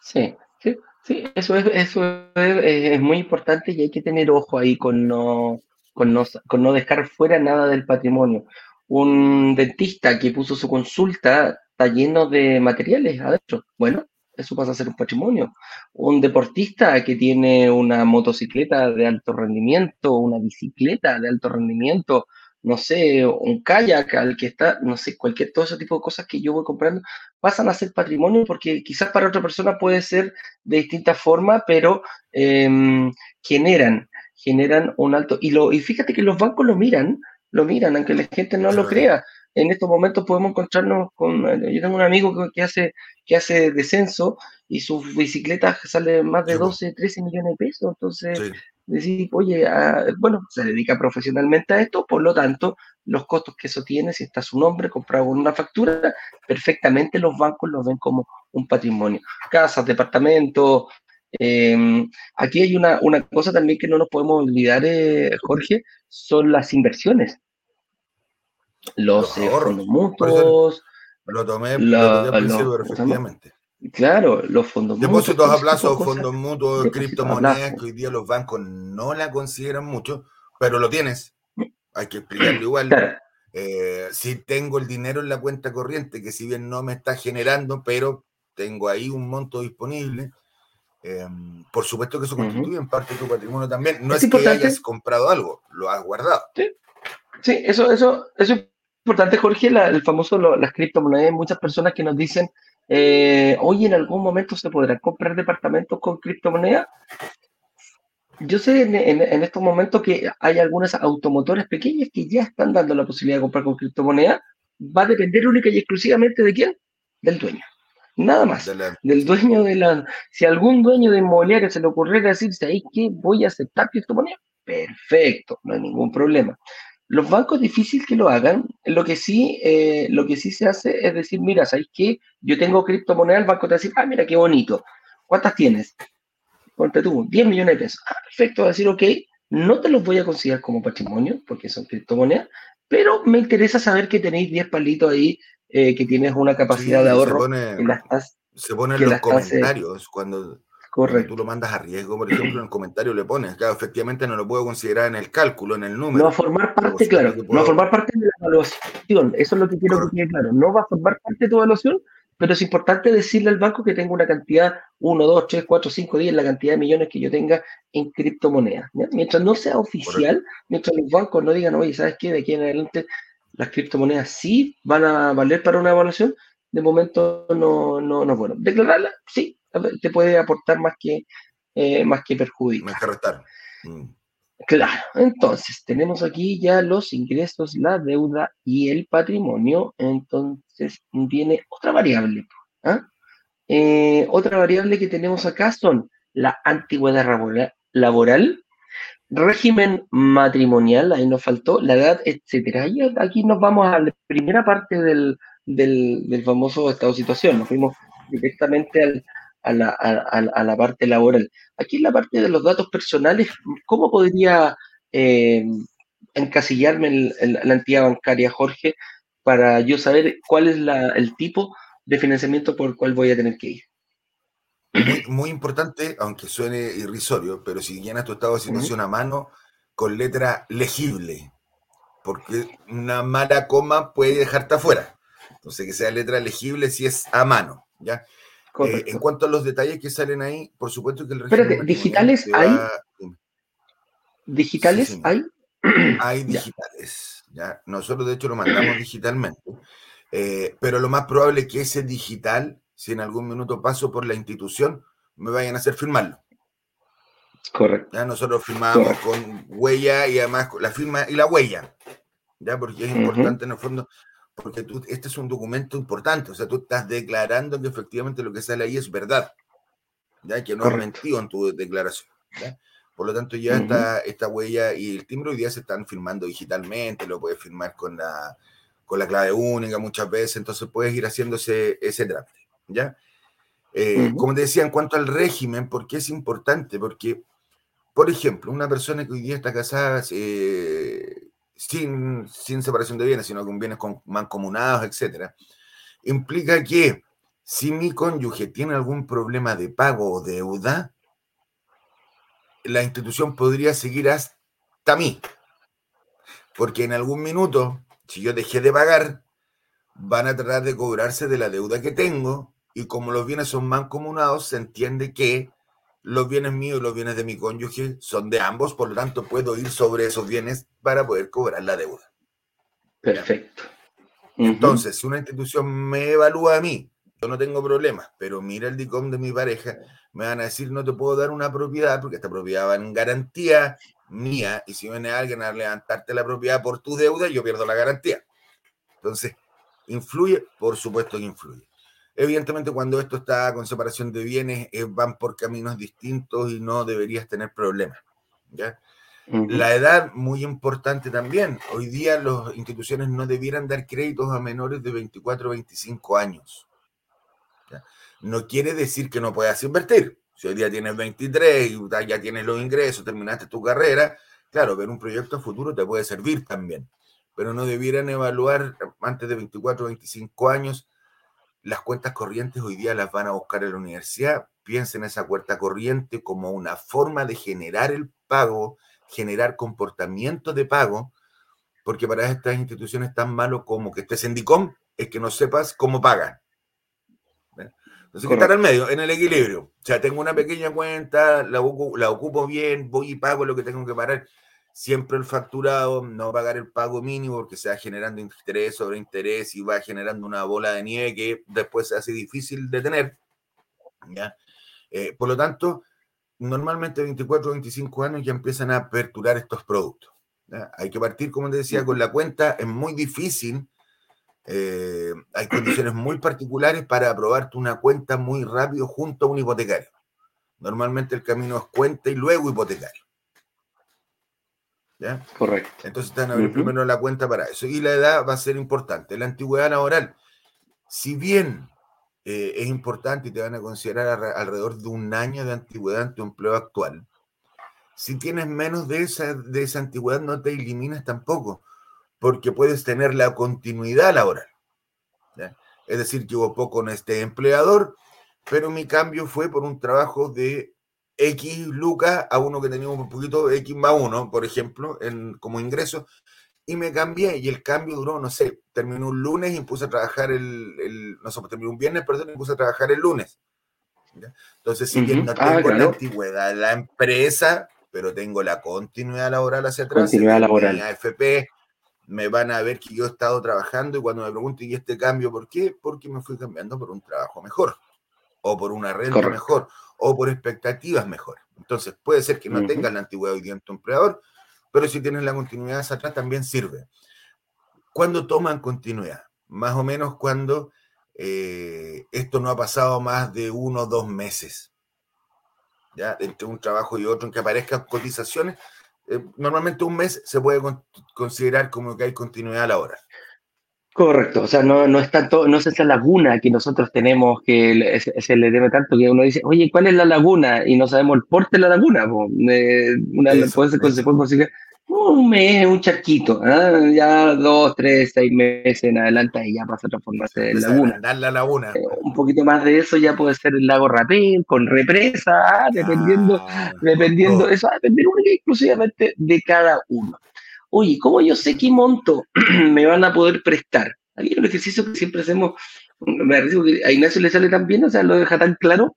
Sí, sí, sí, eso es, eso es, muy importante y hay que tener ojo ahí con no, con no, con no dejar fuera nada del patrimonio. Un dentista que puso su consulta está lleno de materiales adentro. Bueno, eso pasa a ser un patrimonio. Un deportista que tiene una motocicleta de alto rendimiento, una bicicleta de alto rendimiento, no sé, un kayak al que está, no sé, cualquier, todo ese tipo de cosas que yo voy comprando, pasan a ser patrimonio porque quizás para otra persona puede ser de distinta forma, pero em, generan, generan un alto. Y, lo, y fíjate que los bancos lo miran, lo miran, aunque la gente no lo crea. En estos momentos podemos encontrarnos con, yo tengo un amigo que, hace, que hace descenso y su bicicleta sale más de 12, 13 millones de pesos, entonces decir, oye, ah, bueno, se dedica profesionalmente a esto, por lo tanto, los costos que eso tiene, si está su nombre comprado con una factura, perfectamente los bancos lo ven como un patrimonio. Casas, departamentos. Em, aquí hay una, una, cosa también que no nos podemos olvidar, eh, Jorge, son las inversiones. Los, eh, fondos mutuos. Lo tomé, lo tomé efectivamente. Claro, los fondos mutuos. Depósitos a plazo, fondos mutuos, criptomonedas, que hoy día los bancos no la consideran mucho, pero lo tienes. Hay que explicarlo igual. Eh, si tengo el dinero en la cuenta corriente, que si bien no me está generando, pero tengo ahí un monto disponible, em, por supuesto que eso constituye en parte de tu patrimonio también. No es, que hayas comprado algo, lo has guardado. Sí, eso, eso, eso es importante, Jorge, el famoso, las criptomonedas. Hay muchas personas que nos dicen, eh, hoy en algún momento se podrán comprar departamentos con criptomonedas. Yo sé en, estos momentos que hay algunas automotoras pequeñas que ya están dando la posibilidad de comprar con criptomonedas. Va a depender única y exclusivamente de quién? Del dueño. Nada más. Del dueño de la. Si algún dueño de inmobiliaria se le ocurriera decirse ahí que voy a aceptar criptomonedas, perfecto, no hay ningún problema. Los bancos difícil que lo hagan. Lo que sí, eh, lo que sí se hace es decir, mira, ¿sabes qué? Yo tengo criptomonedas, el banco te va a decir, ah, mira, qué bonito. ¿Cuántas tienes? Ponte tú, 10 millones de pesos. Ah, perfecto, va a decir, ok, no te los voy a considerar como patrimonio, porque son criptomonedas, pero me interesa saber que tenéis 10 palitos ahí, eh, que tienes una capacidad de ahorro. Se pone, en los comentarios cuando Correcto. Tú lo mandas a riesgo, por ejemplo, en el comentario le pones, claro, efectivamente no lo puedo considerar en el cálculo, en el número. No va a formar parte, claro, no va a formar parte de la evaluación. Eso es lo que quiero que quede claro. No va a formar parte de tu evaluación, pero es importante decirle al banco que tengo una cantidad, 1, 2, 3, 4, 5, 10, la cantidad de millones que yo tenga en criptomonedas. Mientras no sea oficial, mientras los bancos no digan, oye, ¿sabes qué? De aquí en adelante las criptomonedas sí van a valer para una evaluación, de momento no, no, no bueno. Declararla, sí, te puede aportar más que, eh, más que perjudicar. Más que restar. Mm. Claro, entonces tenemos aquí ya los ingresos, la deuda y el patrimonio. Entonces viene otra variable. ¿ah? Eh, otra variable que tenemos acá son la antigüedad laboral, régimen matrimonial, ahí nos faltó, la edad, etcétera. Y aquí nos vamos a la primera parte del, del, del famoso estado de situación. Nos fuimos directamente al, a la, a, la, parte laboral. Aquí en la parte de los datos personales, ¿cómo podría eh, encasillarme en, la entidad bancaria, Jorge, para yo saber cuál es el tipo de financiamiento por el cual voy a tener que ir? Muy, importante, aunque suene irrisorio, pero si llenas tu estado de situación a mano con letra legible, porque una mala coma puede dejarte afuera. Entonces, que sea letra legible si es a mano, ¿ya? Eh, en cuanto a los detalles que salen ahí, por supuesto que el Espérate, ¿digitales hay? ¿Digitales hay? Hay digitales. ¿ya? Nosotros, de hecho, lo mandamos digitalmente. Eh, pero lo más probable es que ese digital, si en algún minuto paso por la institución, me vayan a hacer firmarlo. Correcto. ¿ya? Nosotros firmamos con huella y además la firma y la huella, ¿ya? Porque es importante en el fondo, porque tú, este es un documento importante, o sea, tú estás declarando que efectivamente lo que sale ahí es verdad, ¿ya? Que no has mentido en tu declaración, ¿ya? Por lo tanto, ya está esta huella y el timbre hoy día se están firmando digitalmente, lo puedes firmar con la, con la clave única muchas veces, entonces puedes ir haciéndose ese trámite, ¿ya? Eh, como te decía, en cuanto al régimen, ¿por qué es importante? Porque, por ejemplo, una persona que hoy día está casada eh, sin, separación de bienes, sino con bienes mancomunados, etcétera, implica que si mi cónyuge tiene algún problema de pago o deuda, la institución podría seguir hasta mí. Porque en algún minuto, si yo dejé de pagar, van a tratar de cobrarse de la deuda que tengo y como los bienes son mancomunados, se entiende que los bienes míos y los bienes de mi cónyuge son de ambos, por lo tanto puedo ir sobre esos bienes para poder cobrar la deuda. Perfecto. Entonces, si una institución me evalúa a mí, yo no tengo problemas, pero mira el DICOM de mi pareja, me van a decir no te puedo dar una propiedad porque esta propiedad va en garantía mía y si viene alguien a levantarte la propiedad por tu deuda, yo pierdo la garantía. Entonces, ¿influye? Por supuesto que influye. Evidentemente, cuando esto está con separación de bienes, eh, van por caminos distintos y no deberías tener problemas. ¿ya? La edad, muy importante también. Hoy día las instituciones no debieran dar créditos a menores de 24 o 25 años. No quiere decir que no puedas invertir. Si hoy día tienes 23 y ya tienes los ingresos, terminaste tu carrera, claro, ver un proyecto a futuro te puede servir también. Pero no debieran evaluar antes de 24 o 25 años las cuentas corrientes hoy día las van a buscar en la universidad. Piensen esa cuenta corriente como una forma de generar el pago, generar comportamiento de pago, porque para estas instituciones tan malo como que estés en DICOM es que no sepas cómo pagan. Entonces, estar al medio, en el equilibrio. O sea, tengo una pequeña cuenta, la, la ocupo bien, voy y pago lo que tengo que pagar siempre el facturado, no pagar el pago mínimo porque se va generando interés sobre interés y va generando una bola de nieve que después se hace difícil de tener. ¿ya? Eh, por lo tanto, normalmente 24 o 25 años ya empiezan a aperturar estos productos. Hay que partir, como te decía, con la cuenta, es muy difícil. Eh, hay condiciones muy particulares para aprobarte una cuenta muy rápido junto a un hipotecario. Normalmente el camino es cuenta y luego hipotecario. ¿Ya? Correcto. Entonces están a abrir primero la cuenta para eso. Y la edad va a ser importante. La antigüedad laboral, si bien eh, es importante y te van a considerar alrededor de un año de antigüedad en tu empleo actual, si tienes menos de esa, de esa antigüedad no te eliminas tampoco, porque puedes tener la continuidad laboral. Es decir, que hubo poco en este empleador, pero mi cambio fue por un trabajo de X lucas a uno que tenía un poquito X más uno, por ejemplo, en, como ingreso, y me cambié y el cambio duró, no sé, terminó un lunes y puse a trabajar el, no sé, terminó un viernes, perdón, y puse a trabajar el lunes. Entonces, si bien no ah, tengo la antigüedad la empresa, pero tengo la continuidad laboral hacia atrás, continuidad laboral. AFP, me van a ver que yo he estado trabajando y cuando me pregunten, ¿y este cambio por qué? Porque me fui cambiando por un trabajo mejor o por una renta mejor o por expectativas mejor. Entonces, puede ser que no tengas la antigüedad hoy día en tu empleador, pero si tienes la continuidad hacia atrás también sirve. ¿Cuándo toman continuidad? Más o menos cuando eh, esto no ha pasado más de uno o dos meses. ¿Ya? Entre un trabajo y otro, en que aparezcan cotizaciones, eh, normalmente un mes se puede considerar como que hay continuidad laboral. Correcto, o sea, no, no es tanto, no es esa laguna que nosotros tenemos que se, le debe tanto que uno dice, oye, ¿cuál es la laguna? Y no sabemos el porte de la laguna. una, puede ser, se puede conseguir un mes, un charquito, ¿ah? ya dos, tres, seis meses en adelante y ya pasa a transformarse en laguna. la laguna. Eh, un poquito más de eso ya puede ser el lago Rapel con represa, ah, dependiendo, ah, dependiendo, eso va a depender exclusivamente de cada uno oye, ¿cómo yo sé qué monto me van a poder prestar? Hay un ejercicio que siempre hacemos, me que a Ignacio le sale tan bien, o sea, lo deja tan claro,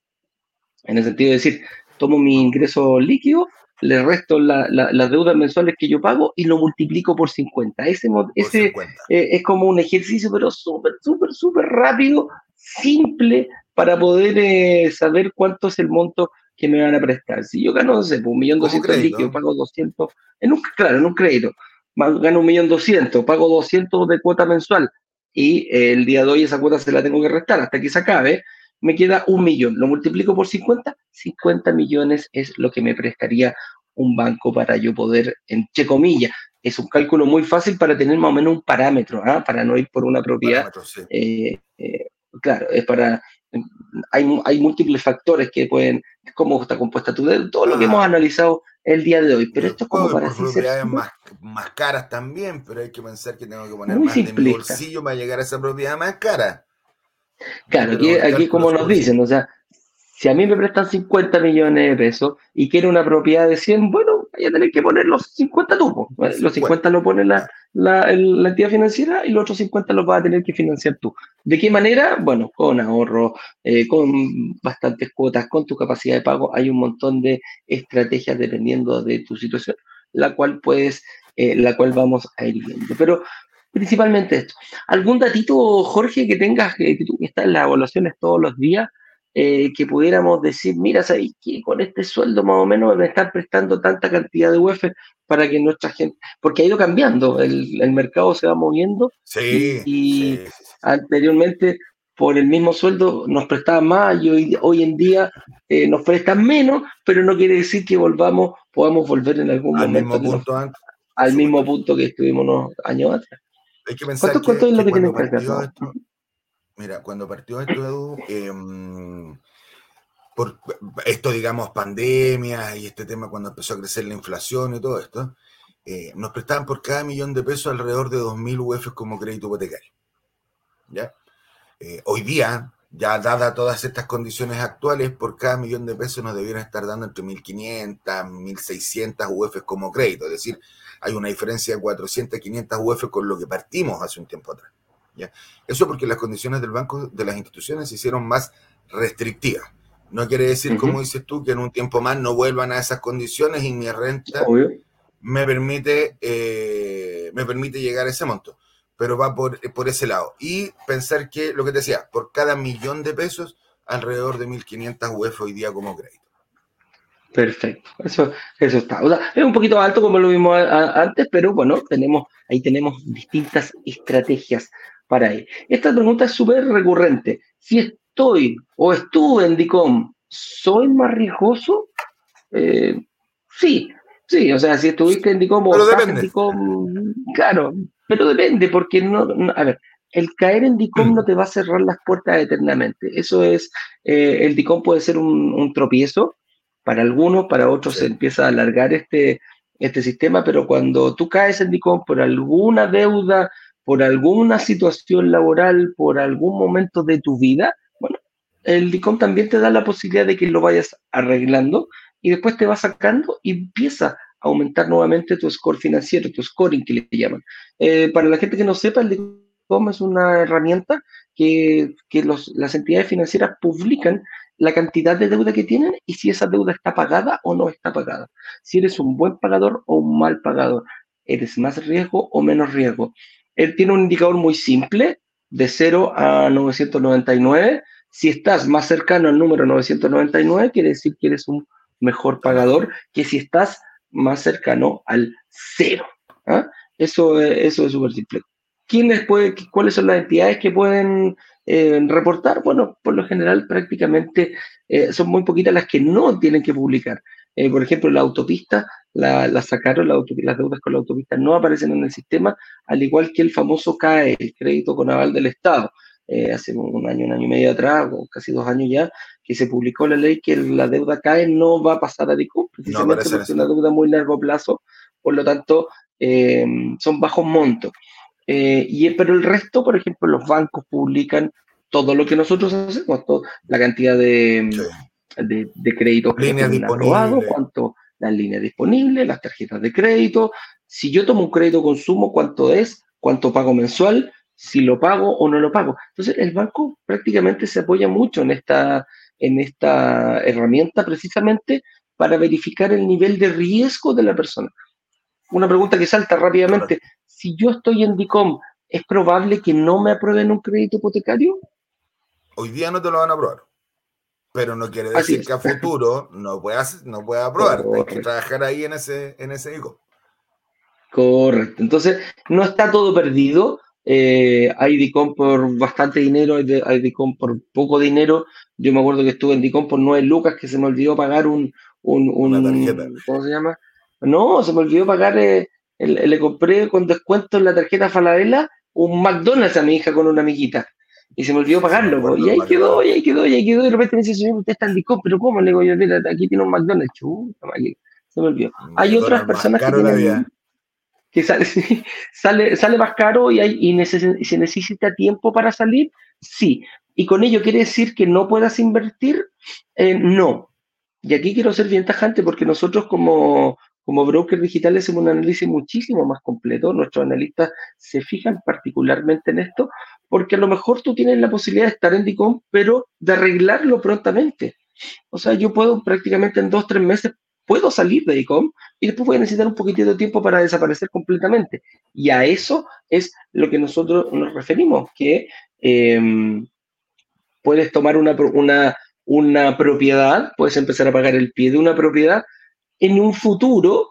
en el sentido de decir, tomo mi ingreso líquido, le resto las deudas mensuales que yo pago y lo multiplico por 50. Ese, ese eh, es como un ejercicio, pero súper, súper, súper rápido, simple, para poder eh, saber cuánto es el monto que me van a prestar. Si yo gano, no sé, pues, un millón doscientos líquido, pago 200, en un, claro, en un crédito, gano un millón doscientos, pago 200 de cuota mensual y el día de hoy esa cuota se la tengo que restar hasta que se acabe, me queda un millón. Lo multiplico por 50, 50 millones es lo que me prestaría un banco para yo poder, entre comillas, es un cálculo muy fácil para tener más o menos un parámetro, ¿ah? para no ir por una propiedad. Eh, eh, claro, es para. Hay, hay múltiples factores que pueden. cómo está compuesta tu deuda, todo lo que ah. hemos analizado el día de hoy. Pero esto es como para así propiedades más, más caras también, pero hay que pensar que tengo que poner más de mi bolsillo para llegar a esa propiedad más cara. Claro, aquí, aquí como nos dicen, o sea, si a mí me prestan 50 millones de pesos y quiero una propiedad de 100, bueno, voy a tener que poner los 50 tú. Los 50 lo pone la, la, entidad financiera y los otros 50 los vas a tener que financiar tú. ¿De qué manera? Bueno, con ahorro, eh, con bastantes cuotas, con tu capacidad de pago. Hay un montón de estrategias dependiendo de tu situación, la cual puedes, eh, la cual vamos a ir viendo. Pero principalmente esto. ¿Algún datito, Jorge, que tengas, que tú que estás en las evaluaciones todos los días? Eh, que pudiéramos decir, mira, ¿sabéis que con este sueldo más o menos me están prestando tanta cantidad de UF para que nuestra gente, porque ha ido cambiando, el, el mercado se va moviendo. Sí, y, anteriormente por el mismo sueldo nos prestaban más y hoy, hoy en día eh, nos prestan menos, pero no quiere decir que volvamos, podamos volver en algún al momento mismo punto al mismo punto que estuvimos unos años atrás. Hay que pensar ¿Cuánto, que, es lo que, hacer? Mira, cuando partió esto, em, por esto, digamos, pandemia y este tema cuando empezó a crecer la inflación y todo esto, eh, nos prestaban por cada millón de pesos alrededor de 2.000 UF como crédito hipotecario. ¿Ya? Eh, hoy día, ya dada todas estas condiciones actuales, por cada millón de pesos nos debieran estar dando entre 1.500, 1.600 UF como crédito. Es decir, hay una diferencia de 400, 500 UF con lo que partimos hace un tiempo atrás. Eso porque las condiciones del banco, de las instituciones, se hicieron más restrictivas. No quiere decir, como dices tú, que en un tiempo más no vuelvan a esas condiciones y mi renta me permite, eh, me permite llegar a ese monto. Pero va por, por ese lado. Y pensar que, lo que te decía, por cada millón de pesos, alrededor de 1.500 UF hoy día como crédito. Perfecto, eso, eso está. O sea, es un poquito alto como lo vimos antes, pero bueno, tenemos, ahí tenemos distintas estrategias para ahí. Esta pregunta es súper recurrente. Si estoy o estuve en DICOM, ¿soy más riesgoso? Eh, sí, sí, o sea, si estuviste en DICOM o estás en DICOM, claro, pero depende, porque no, a ver, el caer en DICOM no te va a cerrar las puertas eternamente. Eso es, eh, el DICOM puede ser un, tropiezo para algunos, para otros se empieza a alargar este, este sistema, pero cuando tú caes en DICOM por alguna deuda por alguna situación laboral, por algún momento de tu vida, bueno, el DICOM también te da la posibilidad de que lo vayas arreglando y después te va sacando y empieza a aumentar nuevamente tu score financiero, tu scoring que le llaman. Eh, para la gente que no sepa, el DICOM es una herramienta que, que los, las entidades financieras publican la cantidad de deuda que tienen y si esa deuda está pagada o no está pagada. Si eres un buen pagador o un mal pagador. ¿Eres más riesgo o menos riesgo? él tiene un indicador muy simple, de 0 a 999. Si estás más cercano al número 999, quiere decir que eres un mejor pagador que si estás más cercano al 0. ¿ah? Eso, eso es súper simple. ¿Quiénes puede, ¿Cuáles son las entidades que pueden eh, reportar? Bueno, por lo general prácticamente eh, son muy poquitas las que no tienen que publicar. Eh, por ejemplo, la autopista la, sacaron, las deudas con la autopista no aparecen en el sistema, al igual que el famoso CAE, el crédito con aval del Estado. Eh, hace un año, un año y medio atrás, o casi dos años ya, que se publicó la ley que la deuda CAE no va a pasar a DICOM, precisamente porque es una deuda muy largo plazo, por lo tanto, son bajos montos. Y, pero el resto, por ejemplo, los bancos publican todo lo que nosotros hacemos, la cantidad de, de, créditos que han aprobado, cuánto las líneas disponibles, las tarjetas de crédito. Si yo tomo un crédito consumo, cuánto es, cuánto pago mensual, si lo pago o no lo pago. Entonces, el banco prácticamente se apoya mucho en esta, en esta herramienta precisamente para verificar el nivel de riesgo de la persona. Una pregunta que salta rápidamente. Si yo estoy en DICOM, ¿es probable que no me aprueben un crédito hipotecario? Hoy día no te lo van a aprobar. Pero no quiere decir que a futuro no puedas no pueda aprobar. Hay que trabajar ahí en ese, en ese Correcto. Entonces, no está todo perdido. Eh, hay DICOM por bastante dinero, hay, DICOM por poco dinero. Yo me acuerdo que estuve en DICOM por 9 lucas que se me olvidó pagar un, un, ¿cómo se llama? No, se me olvidó pagar, eh, le compré con descuento en la tarjeta Falabella un McDonald's a mi hija con una amiguita. Y se me olvidó pagarlo, y ahí quedó, y ahí quedó, y ahí quedó, y de repente me dice, señor, usted está en DICOM, pero ¿cómo? Le digo yo, mira, aquí tiene un McDonald's, se me olvidó. Hay otras personas que tienen, que sale, sale, sale más caro y, hay, y se necesita tiempo para salir, sí. Y con ello quiere decir que no puedas invertir, eh, no. Y aquí quiero ser bien tajante porque nosotros como, como brokers digitales hacemos un análisis muchísimo más completo. Nuestros analistas se fijan particularmente en esto porque a lo mejor tú tienes la posibilidad de estar en DICOM, pero de arreglarlo prontamente. O sea, yo puedo prácticamente en dos, tres meses puedo salir de ICOM y después voy a necesitar un poquitito de tiempo para desaparecer completamente. Y a eso es lo que nosotros nos referimos, que em, puedes tomar una, una, una propiedad, puedes empezar a pagar el pie de una propiedad en un futuro,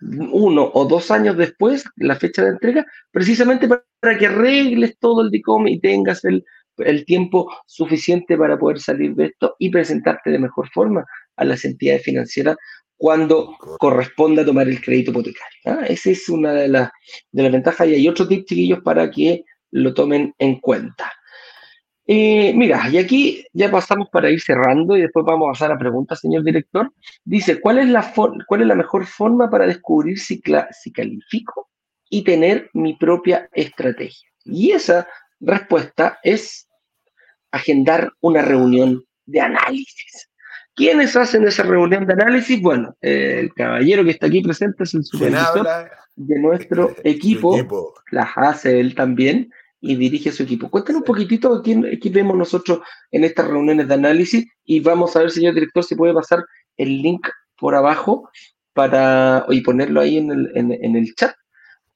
uno o dos años después, la fecha de entrega, precisamente para que arregles todo el DICOM y tengas el, el tiempo suficiente para poder salir de esto y presentarte de mejor forma a las entidades financieras cuando corresponda tomar el crédito hipotecario. ¿ah? Esa es una de, las de las ventajas y hay otro tip, chiquillos, para que lo tomen en cuenta. Eh, mira, y aquí ya pasamos para ir cerrando y después vamos a pasar a preguntas, señor director. Dice, ¿cuál es la, cuál es la mejor forma para descubrir si, si califico y tener mi propia estrategia? Y esa respuesta es agendar una reunión de análisis. ¿Quiénes hacen esa reunión de análisis? Bueno, el caballero que está aquí presente es el supervisor de nuestro equipo, las hace él también y dirige su equipo. Cuéntanos un poquitito de quién, vemos nosotros en estas reuniones de análisis y vamos a ver, señor director, si puede pasar el link por abajo para, y ponerlo ahí en el, en el chat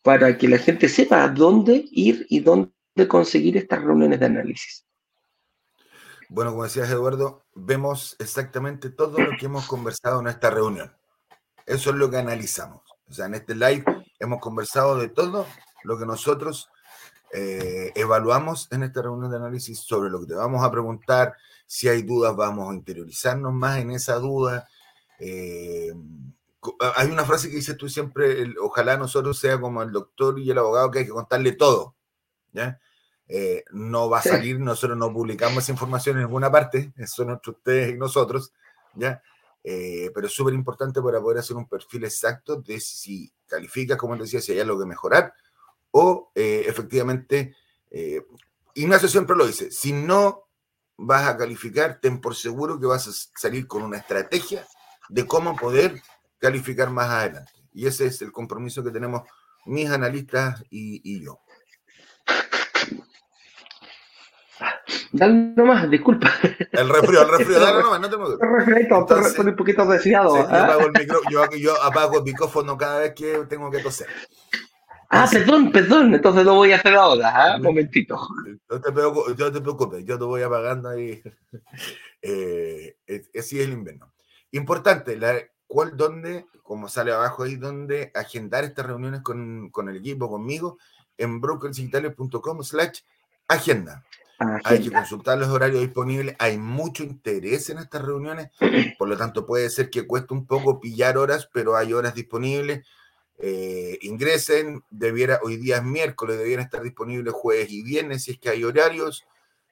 para que la gente sepa a dónde ir y dónde conseguir estas reuniones de análisis. Bueno, como decías Eduardo, vemos exactamente todo lo que hemos conversado en esta reunión. Eso es lo que analizamos. O sea, en este live hemos conversado de todo lo que nosotros eh, evaluamos en esta reunión de análisis sobre lo que te vamos a preguntar. Si hay dudas, vamos a interiorizarnos más en esa duda. Eh, hay una frase que dices tú siempre, ojalá nosotros sea como el doctor y el abogado que hay que contarle todo. ¿ya? Eh, no va a salir, nosotros no publicamos esa información en ninguna parte, eso son entre ustedes y nosotros, ¿ya? Eh, pero es súper importante para poder hacer un perfil exacto de si calificas, como decía, si hay algo que mejorar, o eh, efectivamente, Ignacio siempre lo dice, si no vas a calificar, ten por seguro que vas a salir con una estrategia de cómo poder calificar más adelante. Y ese es el compromiso que tenemos mis analistas y, y yo. Dale nomás, disculpa. El refrío, el refrío, dale nomás, no te refrío, un poquito desviado. yo, ¿ah? apago el yo, yo, apago el micrófono cada vez que tengo que toser. Ah, perdón, perdón, entonces lo voy a hacer ahora, ¿eh? un momentito. No te, preocupes, yo te preocupes, yo te voy apagando ahí. Eh, así es el invierno. Importante, la, ¿cuál, dónde, como sale abajo ahí, dónde agendar estas reuniones con, con el equipo, conmigo, en brokersdigitales.com slash agenda. Hay que consultar los horarios disponibles. Hay mucho interés en estas reuniones, por lo tanto puede ser que cueste un poco pillar horas, pero hay horas disponibles. Eh, ingresen, debiera, hoy día es miércoles, debieran estar disponibles jueves y viernes si es que hay horarios.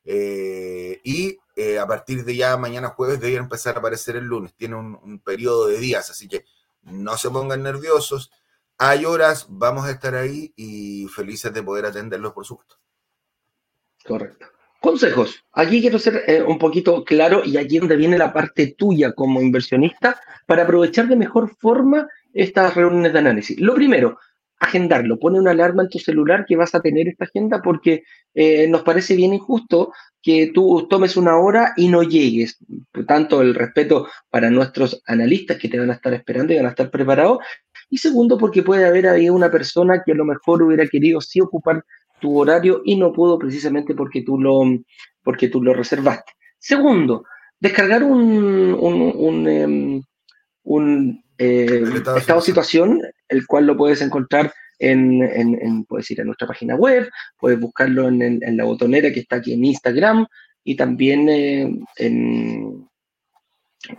Eh, y eh, a partir de ya mañana jueves debieran empezar a aparecer el lunes. Tiene un, un periodo de días, así que no se pongan nerviosos. Hay horas, vamos a estar ahí y felices de poder atenderlos, por supuesto. Correcto. Consejos. Aquí quiero ser un poquito claro y aquí donde viene la parte tuya como inversionista para aprovechar de mejor forma estas reuniones de análisis. Lo primero, agendarlo. Pone una alarma en tu celular que vas a tener esta agenda porque eh, nos parece bien injusto que tú tomes una hora y no llegues. Por tanto, el respeto para nuestros analistas que te van a estar esperando y van a estar preparados. Y segundo, porque puede haber ahí una persona que a lo mejor hubiera querido sí ocupar tu horario y no pudo precisamente porque tú lo, porque tú lo reservaste. Segundo, descargar un, un, em, eh, estado, situación, el cual lo puedes encontrar en, en, puedes ir a nuestra página web, puedes buscarlo en, en, la botonera que está aquí en Instagram y también eh, en,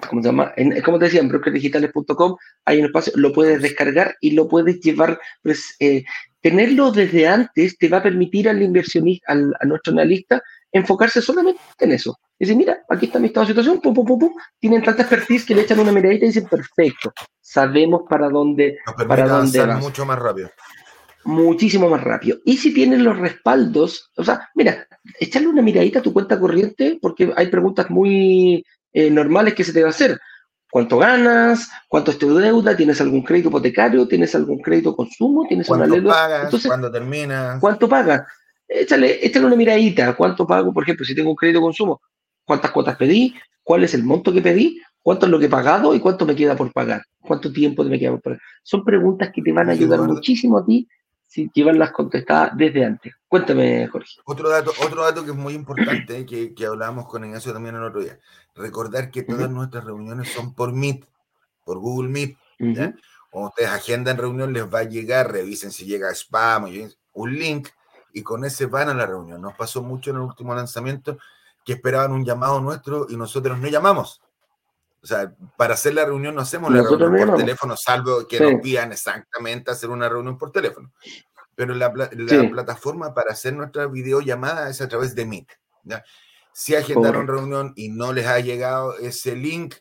¿cómo se llama? como te decía, en brokerdigitales.com hay un espacio, lo puedes descargar y lo puedes llevar, pues, eh, tenerlo desde antes te va a permitir al inversionista, al, a nuestro analista, enfocarse solamente en eso. Y decir, mira, aquí está mi estado de situación, pum, pum, pum, pum. tienen tanta expertise que le echan una miradita y dicen, perfecto, sabemos para dónde, para dónde mucho más rápido. Muchísimo más rápido. Y si tienen los respaldos, o sea, mira, echarle una miradita a tu cuenta corriente, porque hay preguntas muy eh, normales que se te va a hacer. ¿Cuánto ganas? ¿Cuánto es tu deuda? ¿Tienes algún crédito hipotecario? ¿Tienes algún crédito consumo? ¿Tienes una deuda? Pagas, ¿Cuándo termina? ¿Cuánto pagas? Échale, échale una miradita. ¿Cuánto pago? Por ejemplo, si tengo un crédito consumo, ¿cuántas cuotas pedí? ¿Cuál es el monto que pedí? ¿Cuánto es lo que he pagado y cuánto me queda por pagar? ¿Cuánto tiempo me queda por pagar? Son preguntas que te van a ayudar muchísimo a ti si llevarlas contestadas desde antes. Cuéntame, Jorge. Otro dato, otro dato que es muy importante, que, que hablábamos con Ignacio también el otro día. Recordar que todas nuestras reuniones son por Meet, por Google Meet. Cuando ustedes agendan reunión, les va a llegar, revisen si llega spam, un link, y con ese van a la reunión. Nos pasó mucho en el último lanzamiento que esperaban un llamado nuestro y nosotros no llamamos. O sea, para hacer la reunión no hacemos la reunión por teléfono, salvo que nos pidan exactamente hacer una reunión por teléfono. Pero la, plataforma para hacer nuestra videollamada es a través de Meet. Si agendaron reunión y no les ha llegado ese link,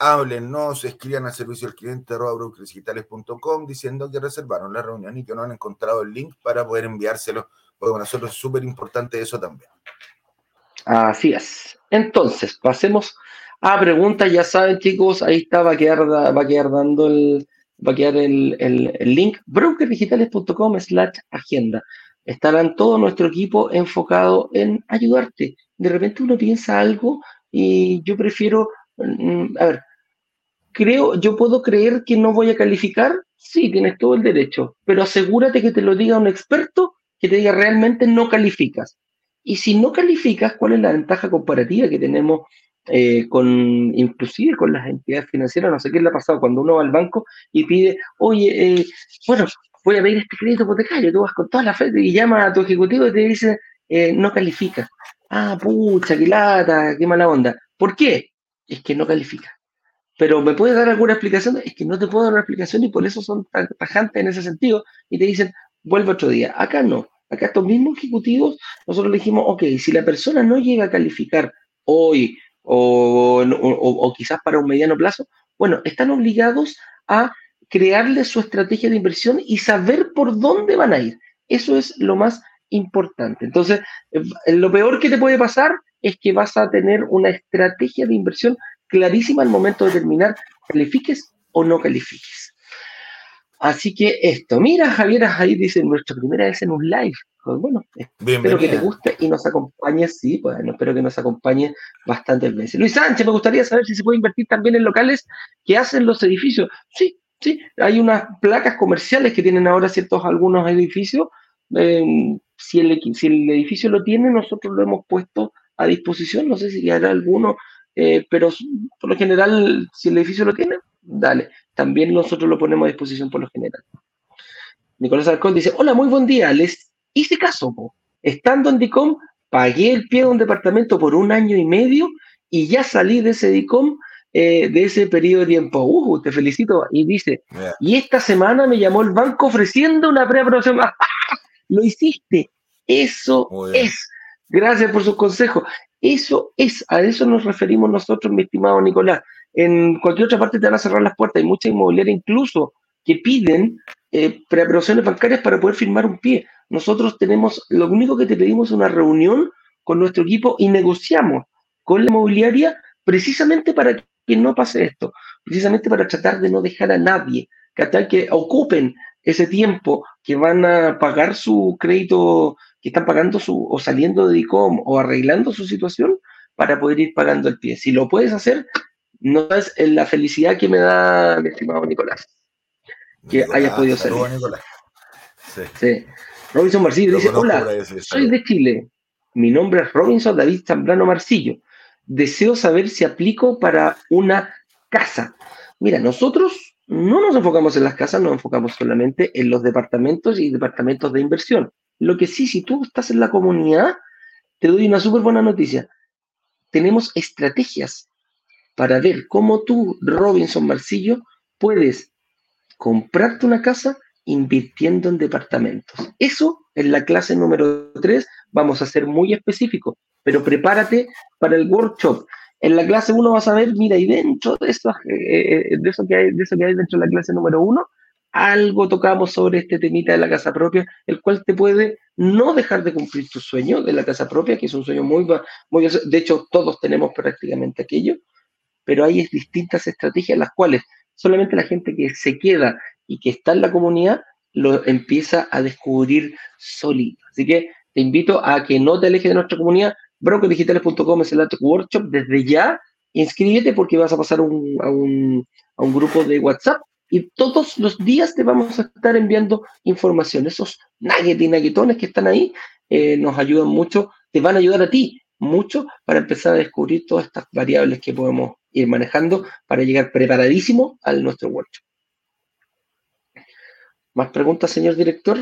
háblennos, escriban al servicio al cliente brokersdigitales.com diciendo que reservaron la reunión y que no han encontrado el link para poder enviárselo, porque para nosotros es súper importante eso también. Así es. Entonces, pasemos a preguntas. Ya saben, chicos, ahí está, va a quedar, va a quedar dando el, va a quedar el, el link brokerdigitales.com slash agenda estarán todo nuestro equipo enfocado en ayudarte. De repente uno piensa algo y yo prefiero, mm, a ver, creo, yo puedo creer que no voy a calificar, sí, tienes todo el derecho, pero asegúrate que te lo diga un experto que te diga realmente no calificas. Y si no calificas, ¿cuál es la ventaja comparativa que tenemos eh, con, inclusive con las entidades financieras? No sé qué le ha pasado cuando uno va al banco y pide, oye, eh, bueno, voy a pedir este crédito hipotecario, tú vas con toda la fe y llama a tu ejecutivo y te dice, eh, no califica. Ah, pucha, qué lata, qué mala onda. ¿Por qué? Es que no califica. Pero ¿me puedes dar alguna explicación? Es que no te puedo dar una explicación y por eso son tan tajantes en ese sentido y te dicen, vuelve otro día. Acá no. Acá estos mismos ejecutivos, nosotros le dijimos, ok, si la persona no llega a calificar hoy o, o quizás para un mediano plazo, bueno, están obligados a crearle su estrategia de inversión y saber por dónde van a ir. Eso es lo más importante. Entonces, eh, lo peor que te puede pasar es que vas a tener una estrategia de inversión clarísima al momento de determinar califiques o no califiques. Así que esto, mira Javier, ahí dice nuestra primera vez en un live. Pues bueno, espero que te guste y nos acompañes, sí, bueno, espero que nos acompañe bastantes veces. Luis Sánchez, me gustaría saber si se puede invertir también en locales que hacen los edificios. Sí, Sí, hay unas placas comerciales que tienen ahora ciertos algunos edificios. Em, si, el, si el edificio lo tiene, nosotros lo hemos puesto a disposición. No sé si hará alguno, eh, pero por lo general, si el edificio lo tiene, dale. También nosotros lo ponemos a disposición por lo general. Nicolás Alcón dice, hola, muy buen día. Les hice caso, estando en DICOM, pagué el pie de un departamento por un año y medio y ya salí de ese DICOM eh, de ese periodo de tiempo. Uh, te felicito. Y dice, y esta semana me llamó el banco ofreciendo una preaprobación. Lo hiciste. Eso es. Gracias por sus consejos. Eso es, a eso nos referimos nosotros, mi estimado Nicolás. En cualquier otra parte te van a cerrar las puertas. Hay muchas inmobiliarias incluso que piden eh, preaprobaciones bancarias para poder firmar un pie. Nosotros tenemos, lo único que te pedimos es una reunión con nuestro equipo y negociamos con la inmobiliaria precisamente para que no pase esto, precisamente para tratar de no dejar a nadie, que, que ocupen ese tiempo que van a pagar su crédito, que están pagando su, o saliendo de DICOM o arreglando su situación para poder ir pagando el pie. Si lo puedes hacer, no es la felicidad que me da mi estimado Nicolás, que hayas podido. Sí. sí. Robinson Marcillo dice, hola, soy de Chile. Mi nombre es Robinson David Zambrano Marcillo. deseo saber si aplico para una casa. Mira, nosotros no nos enfocamos en las casas, nos enfocamos solamente en los departamentos y departamentos de inversión. Lo que sí, si tú estás en la comunidad, te doy una súper buena noticia. Tenemos estrategias para ver cómo tú, Robinson Marcillo, puedes comprarte una casa invirtiendo en departamentos. Eso en la clase número 3 vamos a ser muy específicos, pero prepárate para el workshop. En la clase 1 vas a ver, mira, y dentro de eso, eh, de eso, que, hay, de eso que hay dentro de la clase número 1, algo tocamos sobre este temita de la casa propia, el cual te puede no dejar de cumplir tu sueño de la casa propia, que es un sueño muy, muy de hecho todos tenemos prácticamente aquello, pero hay distintas estrategias las cuales solamente la gente que se queda y que está en la comunidad lo empieza a descubrir solito. Así que te invito a que no te alejes de nuestra comunidad, brokerdigitales.com es el workshop, desde ya inscríbete porque vas a pasar a, un, grupo de WhatsApp y todos los días te vamos a estar enviando información. Esos nuggets y nuggetones que están ahí eh, nos ayudan mucho, te van a ayudar a ti mucho para empezar a descubrir todas estas variables que podemos ir manejando para llegar preparadísimo a nuestro workshop. ¿Más preguntas, señor director?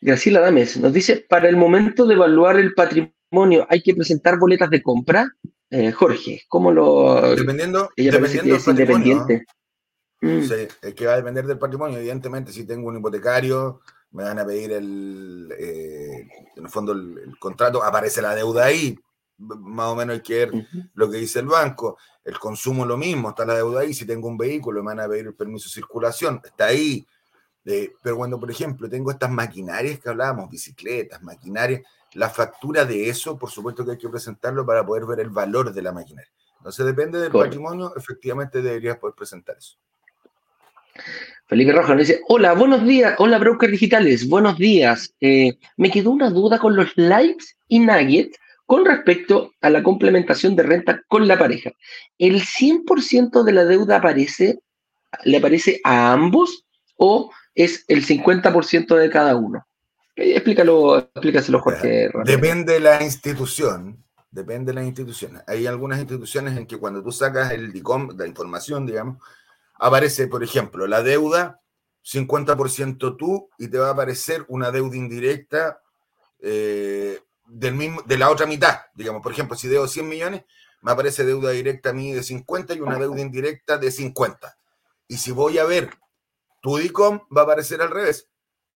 Graciela Dames nos dice, para el momento de evaluar el patrimonio, ¿hay que presentar boletas de compra? Eh, Jorge, ¿cómo lo...? Dependiendo, dependiendo del independiente. Sí, es que va a depender del patrimonio. Evidentemente, si tengo un hipotecario, me van a pedir el, eh, en el fondo el, contrato, aparece la deuda ahí, más o menos hay que ver lo que dice el banco. El consumo lo mismo, está la deuda ahí. Si tengo un vehículo, me van a pedir el permiso de circulación, está ahí. Eh, pero cuando, por ejemplo, tengo estas maquinarias que hablábamos, bicicletas, maquinarias, la factura de eso, por supuesto que hay que presentarlo para poder ver el valor de la maquinaria. Entonces, depende del patrimonio, efectivamente deberías poder presentar eso. Felipe Rojas nos dice, hola, buenos días, hola brokers digitales, buenos días. Eh, me quedó una duda con los likes y nuggets con respecto a la complementación de renta con la pareja. ¿El 100% de la deuda aparece, le aparece a ambos o es el 50% de cada uno. Eh, explícalo, explícaselo, Jorge. Depende de la institución. Depende de la institución. Hay algunas instituciones en que cuando tú sacas el DICOM, la información, digamos, aparece, por ejemplo, la deuda, 50% tú, y te va a aparecer una deuda indirecta eh, del mismo, de la otra mitad. Digamos, por ejemplo, si debo 100 millones, me aparece deuda directa a mí de 50 y una deuda indirecta de 50. Y si voy a ver tu DICOM va a aparecer al revés.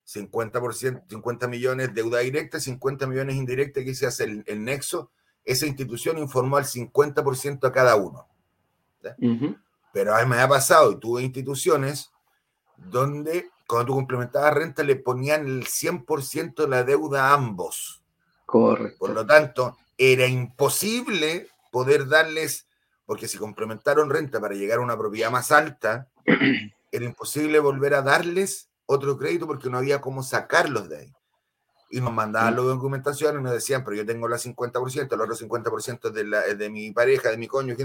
50%, 50 millones deuda directa, 50 millones indirecta, que se hace el, nexo. Esa institución informó al 50% a cada uno. Pero a mí me ha pasado, y tuve instituciones donde cuando tú complementabas renta le ponían el 100% de la deuda a ambos. Correcto. Por lo tanto, era imposible poder darles, porque si complementaron renta para llegar a una propiedad más alta, era imposible volver a darles otro crédito porque no había cómo sacarlos de ahí. Y nos mandaban la documentación y nos decían, pero yo tengo la 50%, el otro 50% de, la, de mi pareja, de mi coño,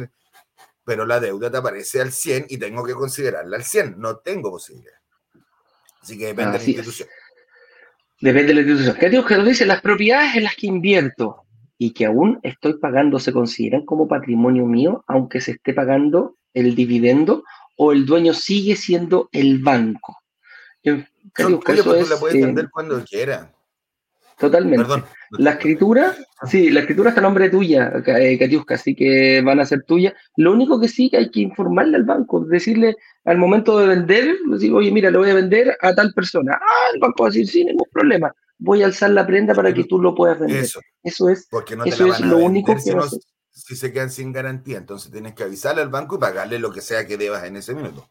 pero la deuda te aparece al 100 y tengo que considerarla al 100, no tengo posibilidad. Así que depende de la institución. Depende de la institución. ¿Qué digo que nos dice? Las propiedades en las que invierto y que aún estoy pagando se consideran como patrimonio mío, aunque se esté pagando el dividendo o el dueño sigue siendo el banco. Yo, creo que eso es, la puedes eh, vender cuando quiera. Totalmente. La escritura, sí, la escritura está a nombre tuya, eh, Katiuska, así que van a ser tuyas. Lo único que sí que hay que informarle al banco, decirle al momento de vender, decir, oye, mira, lo voy a vender a tal persona. Ah, el banco va a decir, sí, ningún problema. Voy a alzar la prenda para que tú lo puedas vender. Eso, eso es, eso es lo único que si se quedan sin garantía. Entonces tienes que avisarle al banco y pagarle lo que sea que debas en ese minuto.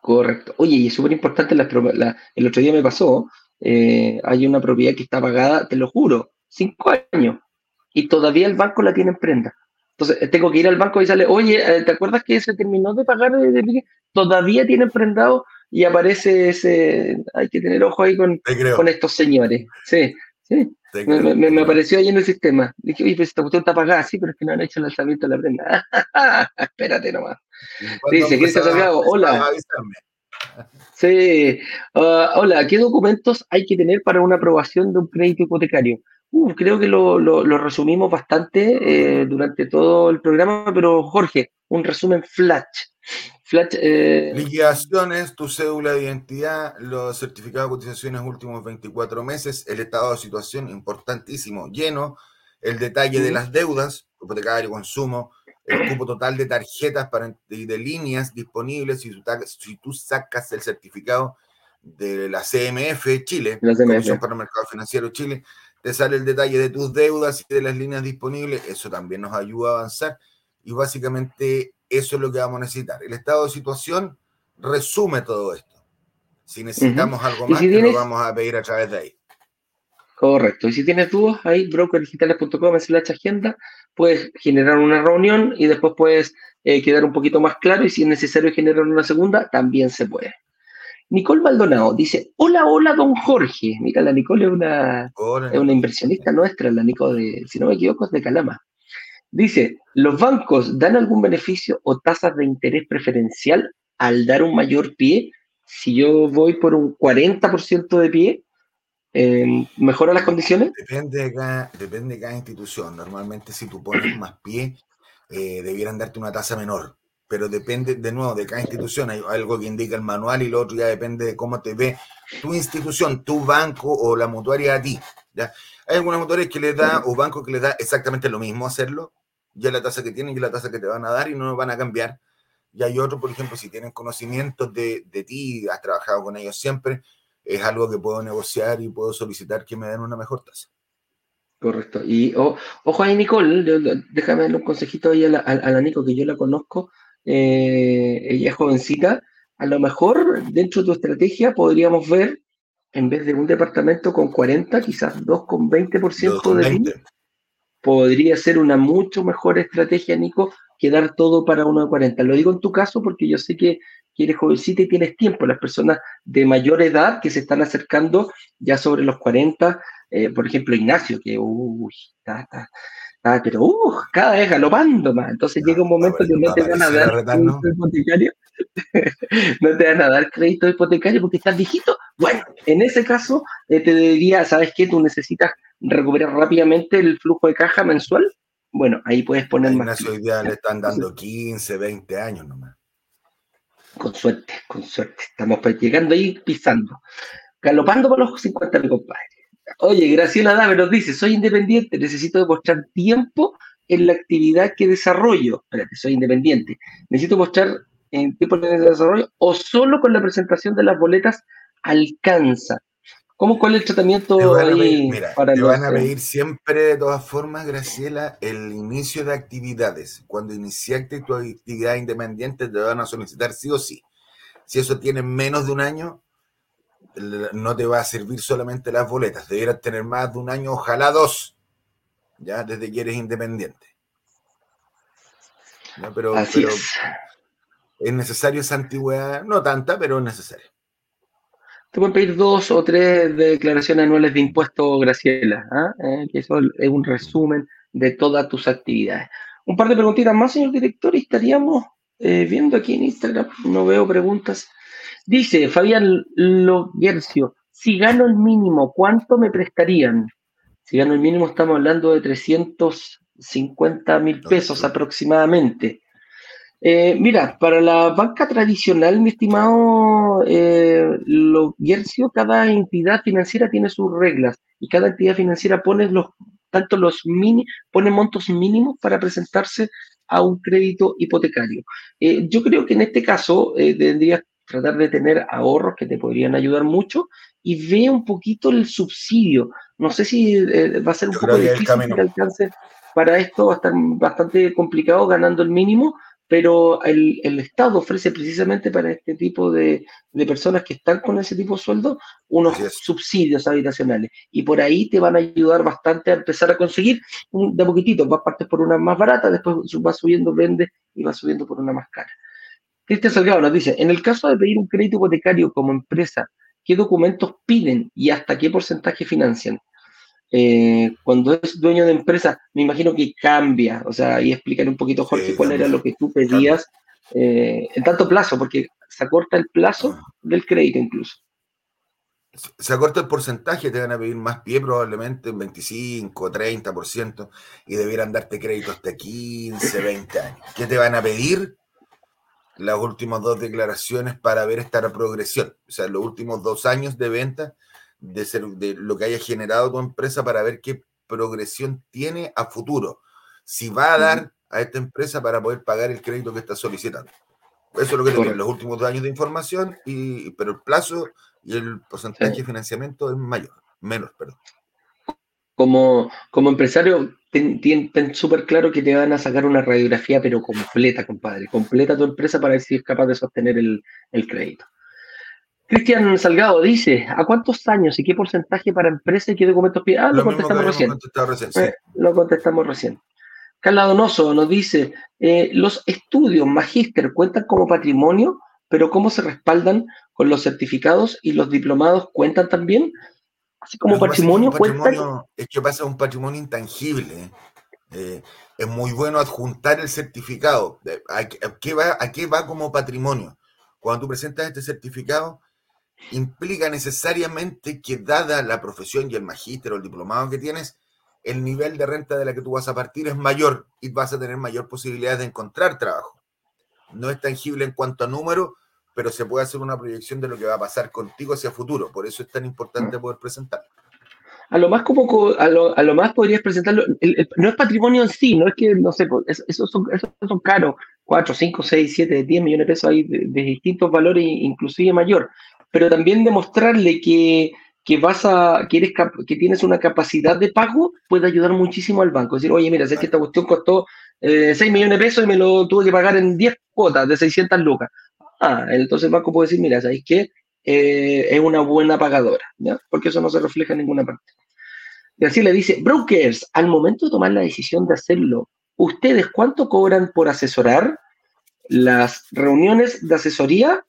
Correcto. Oye, y es súper importante, el otro día me pasó, eh, hay una propiedad que está pagada, te lo juro, cinco años, y todavía el banco la tiene en prenda. Entonces eh, tengo que ir al banco y sale, oye, eh, ¿te acuerdas que se terminó de pagar? Todavía tiene prendado y aparece ese, hay que tener ojo ahí con, con estos señores. Sí, sí. Me, apareció ahí en el sistema. Dije, oye, pues esta cuestión está apagada, sí, pero es que no han hecho el lanzamiento de la prenda. Espérate nomás. Dice, Cristian Salgado, hola. Sí, uh, hola, ¿qué documentos hay que tener para una aprobación de un crédito hipotecario? Uh, creo que lo, resumimos bastante eh, durante todo el programa, pero Jorge, un resumen flash. flash eh... Liquidaciones, tu cédula de identidad, los certificados de cotizaciones últimos 24 meses, el estado de situación importantísimo, lleno, el detalle de las deudas, hipotecario, consumo, el cupo total de tarjetas para, y de líneas disponibles si tú, si tú sacas el certificado de la CMF Chile, la Comisión para el Mercado Financiero Chile, te sale el detalle de tus deudas y de las líneas disponibles, eso también nos ayuda a avanzar y básicamente eso es lo que vamos a necesitar. El estado de situación resume todo esto. Si necesitamos algo más, lo vamos a pedir a través de ahí. Correcto. Y si tienes dudas, ahí brokerdigitales.com slash agenda, puedes generar una reunión y después puedes eh, quedar un poquito más claro y si es necesario generar una segunda, también se puede. Nicole Maldonado dice, hola, hola, don Jorge. Mira, la Nicole es una, es una inversionista nuestra, la Nicole, de, si no me equivoco, es de Calama. Dice, ¿los bancos dan algún beneficio o tasas de interés preferencial al dar un mayor pie? Si yo voy por un 40% de pie, eh, ¿mejora las condiciones? Depende de, cada, depende de cada institución. Normalmente si tú pones más pie, eh, debieran darte una tasa menor pero depende de nuevo de cada institución. Hay algo que indica el manual y lo otro ya depende de cómo te ve tu institución, tu banco o la mutuaria a ti. ¿ya? Hay algunas mutuarias que les da o bancos que les da exactamente lo mismo hacerlo, ya la tasa que tienen y la tasa que te van a dar y no van a cambiar. Y hay otros, por ejemplo, si tienen conocimientos de, de ti, has trabajado con ellos siempre, es algo que puedo negociar y puedo solicitar que me den una mejor tasa. Correcto. Y ojo ahí, Nicole, déjame darle un consejito ahí a la, a la Nico, que yo la conozco eh, ella es jovencita, a lo mejor dentro de tu estrategia podríamos ver, en vez de un departamento con 40, quizás dos con 20% de PIB, podría ser una mucho mejor estrategia, Nico, que dar todo para uno de 40. Lo digo en tu caso porque yo sé que, eres jovencita y tienes tiempo. Las personas de mayor edad que se están acercando ya sobre los 40, eh, por ejemplo, Ignacio, que uy, está, está, Ah, pero uh, cada vez galopando más. Entonces llega un momento que no te van a dar crédito hipotecario. no te van a dar crédito hipotecario porque estás viejito. Bueno, en ese caso eh, te diría, ¿sabes qué? Tú necesitas recuperar rápidamente el flujo de caja mensual. Bueno, ahí puedes poner más. hoy día le están dando 15, 20 años nomás. Con suerte, con suerte. Estamos llegando ahí pisando. Galopando por los 50, mi compadre. Oye, Graciela Dave nos dice, soy independiente, necesito demostrar tiempo en la actividad que desarrollo. Espérate, soy independiente. Necesito mostrar en tiempo de desarrollo o solo con la presentación de las boletas alcanza. ¿Cómo cuál es el tratamiento ahí para te van a pedir siempre, de todas formas, Graciela, el inicio de actividades. Cuando iniciaste tu actividad independiente, te van a solicitar sí o sí. Si eso tiene menos de un año, no te va a servir solamente las boletas, debieras tener más de un año, ojalá dos, ya desde que eres independiente. Pero, es. es. necesario esa antigüedad, no tanta, pero es necesario. Te pueden pedir dos o tres declaraciones anuales de impuestos, Graciela, ¿ah? eh, que eso es un resumen de todas tus actividades. Un par de preguntitas más, señor director, y estaríamos eh, viendo aquí en Instagram, no veo preguntas. Dice Fabián Loguercio, si gano el mínimo, ¿cuánto me prestarían? Si gano el mínimo, estamos hablando de 350 mil pesos aproximadamente. Eh, mira, para la banca tradicional, mi estimado eh, cada entidad financiera tiene sus reglas y cada entidad financiera pone los, tanto los mini, pone montos mínimos para presentarse a un crédito hipotecario. Eh, yo creo que en este caso eh, tendrías tratar de tener ahorros que te podrían ayudar mucho y ve un poquito el subsidio. No sé si eh, va a ser un poco difícil que alcance para esto, va a estar bastante complicado ganando el mínimo, pero el, Estado ofrece precisamente para este tipo de, personas que están con ese tipo de sueldo unos subsidios habitacionales y por ahí te van a ayudar bastante a empezar a conseguir de poquitito, vas partes por una más barata, después vas subiendo, vendes y vas subiendo por una más cara. Cristian Salgado nos dice, en el caso de pedir un crédito hipotecario como empresa, ¿qué documentos piden y hasta qué porcentaje financian? Eh, cuando es dueño de empresa, me imagino que cambia, o sea, y explícale un poquito, Jorge, cuál era lo que tú pedías eh, en tanto plazo, porque se acorta el plazo ah. del crédito incluso. se acorta el porcentaje, te van a pedir más pie probablemente, un 25, 30%, y debieran darte crédito hasta 15, 20 años. ¿Qué te van a pedir? Las últimas dos declaraciones para ver esta progresión, o sea, los últimos dos años de venta de, ser, de lo que haya generado tu empresa para ver qué progresión tiene a futuro. Si va a dar a esta empresa para poder pagar el crédito que está solicitando. Eso es lo que los últimos dos años de información, y, pero el plazo y el porcentaje de financiamiento es mayor, menos, perdón. Como, como empresario, ten, súper claro que te van a sacar una radiografía, pero completa, compadre. Completa tu empresa para ver si es capaz de sostener el, crédito. Cristian Salgado dice, ¿a cuántos años y qué porcentaje para empresa y qué documentos pide? Ah, lo, contestamos recién. Eh, lo contestamos recién. Carla Donoso nos dice, eh, los estudios magíster cuentan como patrimonio, pero ¿cómo se respaldan con los certificados y los diplomados cuentan también? Así como patrimonio, patrimonio Es que pasa un patrimonio intangible. Eh, es muy bueno adjuntar el certificado. ¿A qué, va, ¿A qué va como patrimonio? Cuando tú presentas este certificado, implica necesariamente que dada la profesión y el magíster o el diplomado que tienes, el nivel de renta de la que tú vas a partir es mayor y vas a tener mayor posibilidad de encontrar trabajo. No es tangible en cuanto a número, pero se puede hacer una proyección de lo que va a pasar contigo hacia futuro. Por eso es tan importante poder presentarlo. A lo más como a lo, a lo más podrías presentarlo, no es patrimonio en sí, no es que, no sé, esos son, son caros, 4, 5, 6, 7, 10 millones de pesos hay de distintos valores, inclusive mayor, pero también demostrarle que que vas a, que, que tienes una capacidad de pago puede ayudar muchísimo al banco. Es decir, oye, mira, sé que esta cuestión costó eh, 6 millones de pesos y me lo tuve que pagar en 10 cuotas de 600 lucas. Ah, entonces el banco puede decir, mira, ¿sabéis qué? Eh, es una buena pagadora, ¿ya? Porque eso no se refleja en ninguna parte. Y así le dice, brokers, al momento de tomar la decisión de hacerlo, ¿ustedes cuánto cobran por asesorar? Las reuniones de asesoría,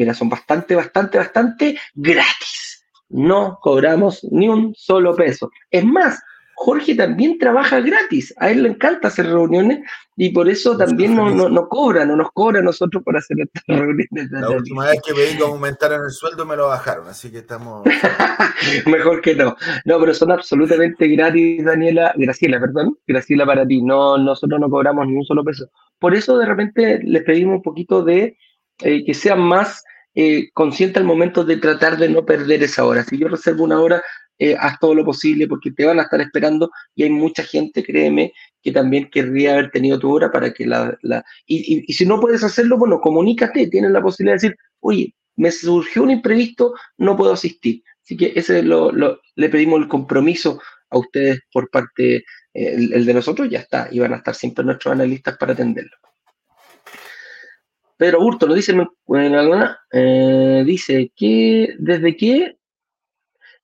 mira, son bastante, bastante, bastante gratis no cobramos ni un solo peso. Es más, Jorge también trabaja gratis. A él le encanta hacer reuniones y por eso también no, no, no cobra, no nos cobra a nosotros por hacer estas reuniones. La última vez que pedí que aumentaran el sueldo me lo bajaron, así que estamos. Mejor que no. No, pero son absolutamente gratis, Daniela, Graciela, perdón, Graciela para ti. No, nosotros no cobramos ni un solo peso. Por eso de repente les pedimos un poquito de eh, que sean más eh, consciente al momento de tratar de no perder esa hora. Si yo reservo una hora, eh, haz todo lo posible porque te van a estar esperando y hay mucha gente, créeme, que también querría haber tenido tu hora para que la... Y, si no puedes hacerlo, bueno, comunícate, tienes la posibilidad de decir, oye, me surgió un imprevisto, no puedo asistir. Así que ese lo, le pedimos el compromiso a ustedes por parte, eh, el, de nosotros ya está, y van a estar siempre nuestros analistas para atenderlo. Pedro Burto lo dice, eh, dice que desde que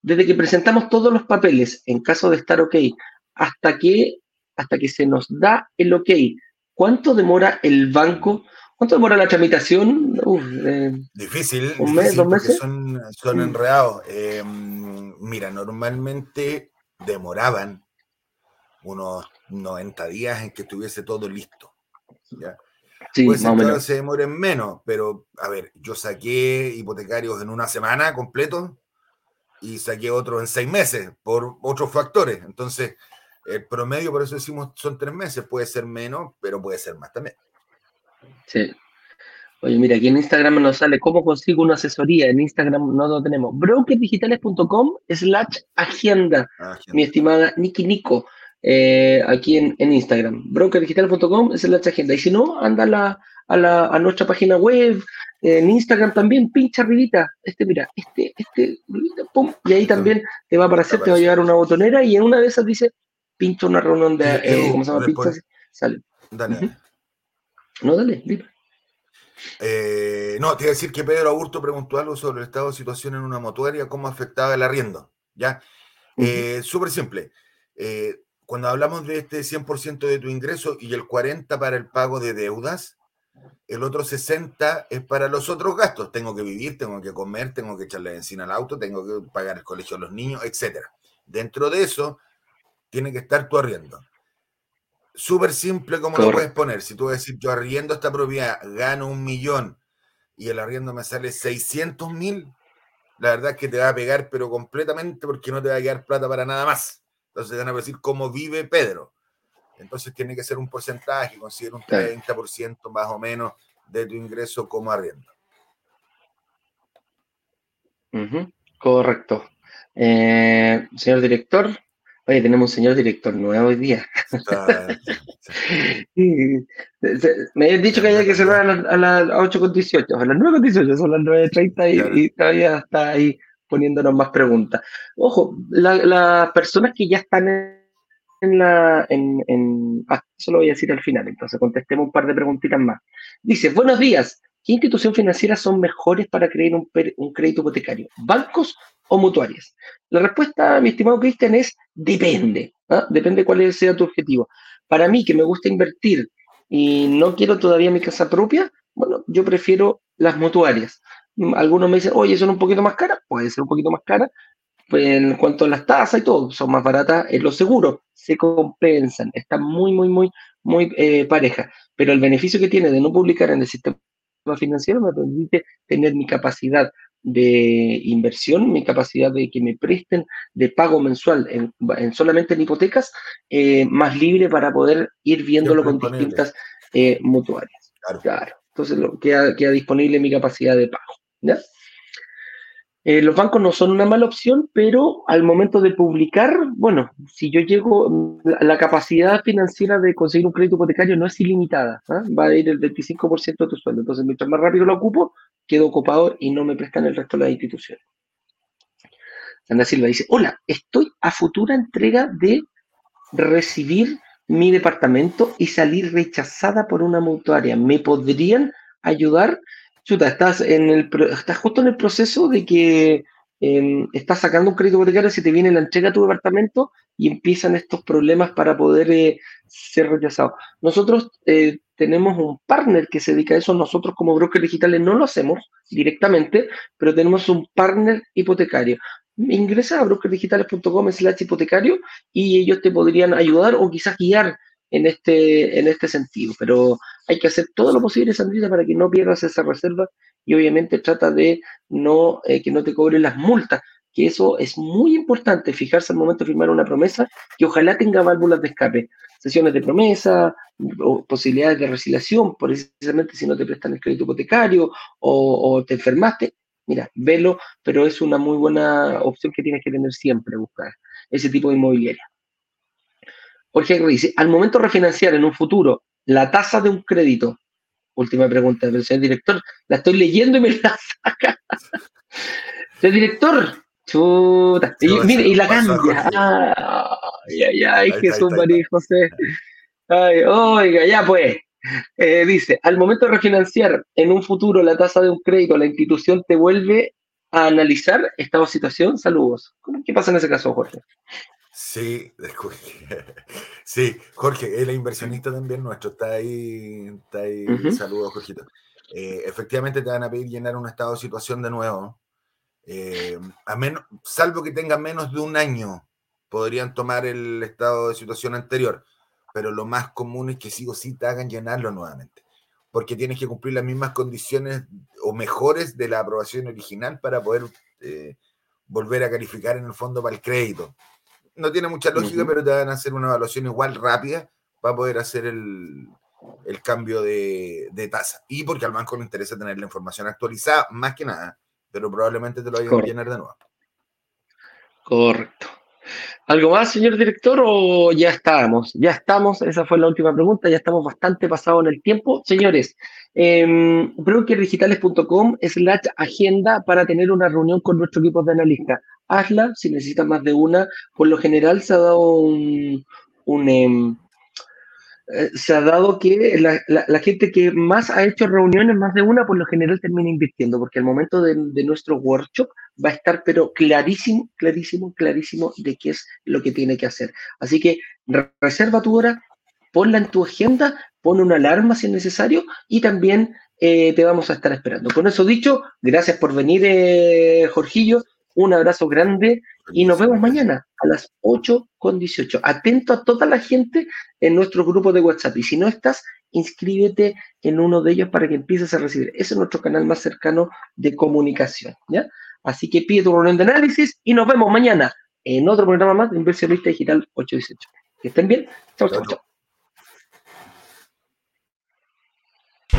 desde que presentamos todos los papeles, en caso de estar ok, hasta que hasta que se nos da el ok, ¿cuánto demora el banco? ¿Cuánto demora la tramitación? Eh, difícil, un mes, dos meses. Son, son enredados. Eh, mira, normalmente demoraban unos 90 días en que estuviese todo listo. ¿ya? Sí, Puede ser que se demoren menos, pero a ver, yo saqué hipotecarios en una semana completo y saqué otros en seis meses por otros factores. Entonces, el promedio, por eso decimos, son tres meses. Puede ser menos, pero puede ser más también. Sí. Oye, mira, aquí en Instagram nos sale cómo consigo una asesoría. En Instagram no lo tenemos. Brokerdigitales.com slash agenda, mi estimada Niki Nico. Eh, aquí en, Instagram. Brokerdigital.com es la agenda. Y si no, anda a, la, a, la, a nuestra página web, en Instagram también, pincha arribita, este, mira, este, este, pum, y ahí también te va a aparecer, te va a llegar una botonera y en una de esas dice, pincha una reunión de, eh, ¿cómo se llama? Pincha, sale. Dale. No, dale, dime. Eh, no, te iba a decir que Pedro Aburto preguntó algo sobre el estado de situación en una motuaria, cómo afectaba el arriendo. ¿Ya? Súper simple. Eh, cuando hablamos de este 100% de tu ingreso y el 40% para el pago de deudas, el otro 60% es para los otros gastos. Tengo que vivir, tengo que comer, tengo que echarle benzina al auto, tengo que pagar el colegio a los niños, etc. Dentro de eso, tiene que estar tu arriendo. Súper simple como lo puedes poner. Si tú vas a decir, yo arriendo esta propiedad, gano un millón y el arriendo me sale 600 mil, la verdad es que te va a pegar, pero completamente porque no te va a quedar plata para nada más. Entonces van a decir cómo vive Pedro. Entonces tiene que ser un porcentaje, considera un 30% más o menos de tu ingreso como arriendo. Correcto. Eh, señor director, oye, tenemos un señor director nuevo hoy día. me habían dicho que había que cerrar a las, 8.18, a las 9.18, son las 9.30 y, todavía está ahí poniéndonos más preguntas. Ojo, las personas que ya están en, la... En, ah, eso lo voy a decir al final, entonces contestemos un par de preguntitas más. Dice, buenos días, ¿qué institución financiera son mejores para crear un, crédito hipotecario? ¿Bancos o mutuarias? La respuesta, mi estimado Cristian, es depende. ¿ah? Depende cuál sea tu objetivo. Para mí, que me gusta invertir y no quiero todavía mi casa propia, bueno, yo prefiero las mutuarias. Algunos me dicen, oye, son un poquito más caras, puede ser un poquito más cara, pues en cuanto a las tasas y todo, son más baratas en los seguros, se compensan, están muy, muy, muy, muy eh, parejas. Pero el beneficio que tiene de no publicar en el sistema financiero me permite tener mi capacidad de inversión, mi capacidad de que me presten de pago mensual en, solamente en hipotecas, eh, más libre para poder ir viéndolo con distintas eh, mutuarias. Claro. Entonces lo, queda, queda disponible mi capacidad de pago. Eh, los bancos no son una mala opción, pero al momento de publicar, bueno, si yo llego, la, capacidad financiera de conseguir un crédito hipotecario no es ilimitada, ¿ah? va a ir el 25% de tu sueldo. Entonces, mientras más rápido lo ocupo, quedo ocupado y no me prestan el resto de las instituciones. Sandra Silva dice, hola, estoy a futura entrega de recibir mi departamento y salir rechazada por una mutuaria. ¿Me podrían ayudar? Chuta, estás, en el, estás justo en el proceso de que em, estás sacando un crédito hipotecario, se te viene la entrega a tu departamento y empiezan estos problemas para poder eh, ser rechazados. Nosotros eh, tenemos un partner que se dedica a eso, nosotros como brokers digitales no lo hacemos directamente, pero tenemos un partner hipotecario. Ingresa a brokersdigitales.com slash hipotecario y ellos te podrían ayudar o quizás guiar en este, en este sentido. Pero hay que hacer todo lo posible, Sandrita, para que no pierdas esa reserva y obviamente trata de no, eh, que no te cobren las multas, que eso es muy importante, fijarse al momento de firmar una promesa que ojalá tenga válvulas de escape, sesiones de promesa, posibilidades de resiliación, precisamente si no te prestan el crédito hipotecario o, o te enfermaste, mira, velo, pero es una muy buena opción que tienes que tener siempre, buscar ese tipo de inmobiliaria. Jorge dice, al momento de refinanciar en un futuro la tasa de un crédito, última pregunta del señor director, la estoy leyendo y me la saca. señor director, chuta, y, mire, y la cambia. Ay, ay, ay, Jesús María José. Ay, oiga, ya pues. Eh, dice, al momento de refinanciar en un futuro la tasa de un crédito, la institución te vuelve a analizar estado de situación. Saludos. ¿Qué pasa en ese caso, Jorge? Sí, sí, Jorge, el inversionista también nuestro, está ahí, está ahí. Saludos, Jorgito. Eh, efectivamente te van a pedir llenar un estado de situación de nuevo. Eh, a menos, salvo que tengan menos de un año, podrían tomar el estado de situación anterior, pero lo más común es que sí o sí te hagan llenarlo nuevamente, porque tienes que cumplir las mismas condiciones o mejores de la aprobación original para poder eh, volver a calificar en el fondo para el crédito no tiene mucha lógica, pero te van a hacer una evaluación igual rápida para poder hacer el, cambio de, tasa. Y porque al banco le interesa tener la información actualizada, más que nada, pero probablemente te lo vayan a llenar de nuevo. Correcto. ¿Algo más, señor director, o ya estamos? Ya estamos, esa fue la última pregunta, ya estamos bastante pasados en el tiempo. Señores, eh, brokerdigitales.com slash agenda para tener una reunión con nuestro equipo de analistas. Hazla, si necesitas más de una. Por lo general se ha dado un... Em, eh, se ha dado que la, gente que más ha hecho reuniones, más de una, por lo general termina invirtiendo, porque al momento de, de nuestro workshop va a estar, pero clarísimo, clarísimo, clarísimo de qué es lo que tiene que hacer. Así que reserva tu hora, ponla en tu agenda, pon una alarma si es necesario y también eh, te vamos a estar esperando. Con eso dicho, gracias por venir, eh, Jorgillo. Un abrazo grande y nos vemos mañana a las 8 con 18. Atento a toda la gente en nuestro grupo de WhatsApp. Y si no estás, inscríbete en uno de ellos para que empieces a recibir. Ese es nuestro canal más cercano de comunicación. ¿ya? Así que pide tu reunión de análisis y nos vemos mañana en otro programa más de Inversionista Digital 818. Que estén bien. Chao, chao, chao.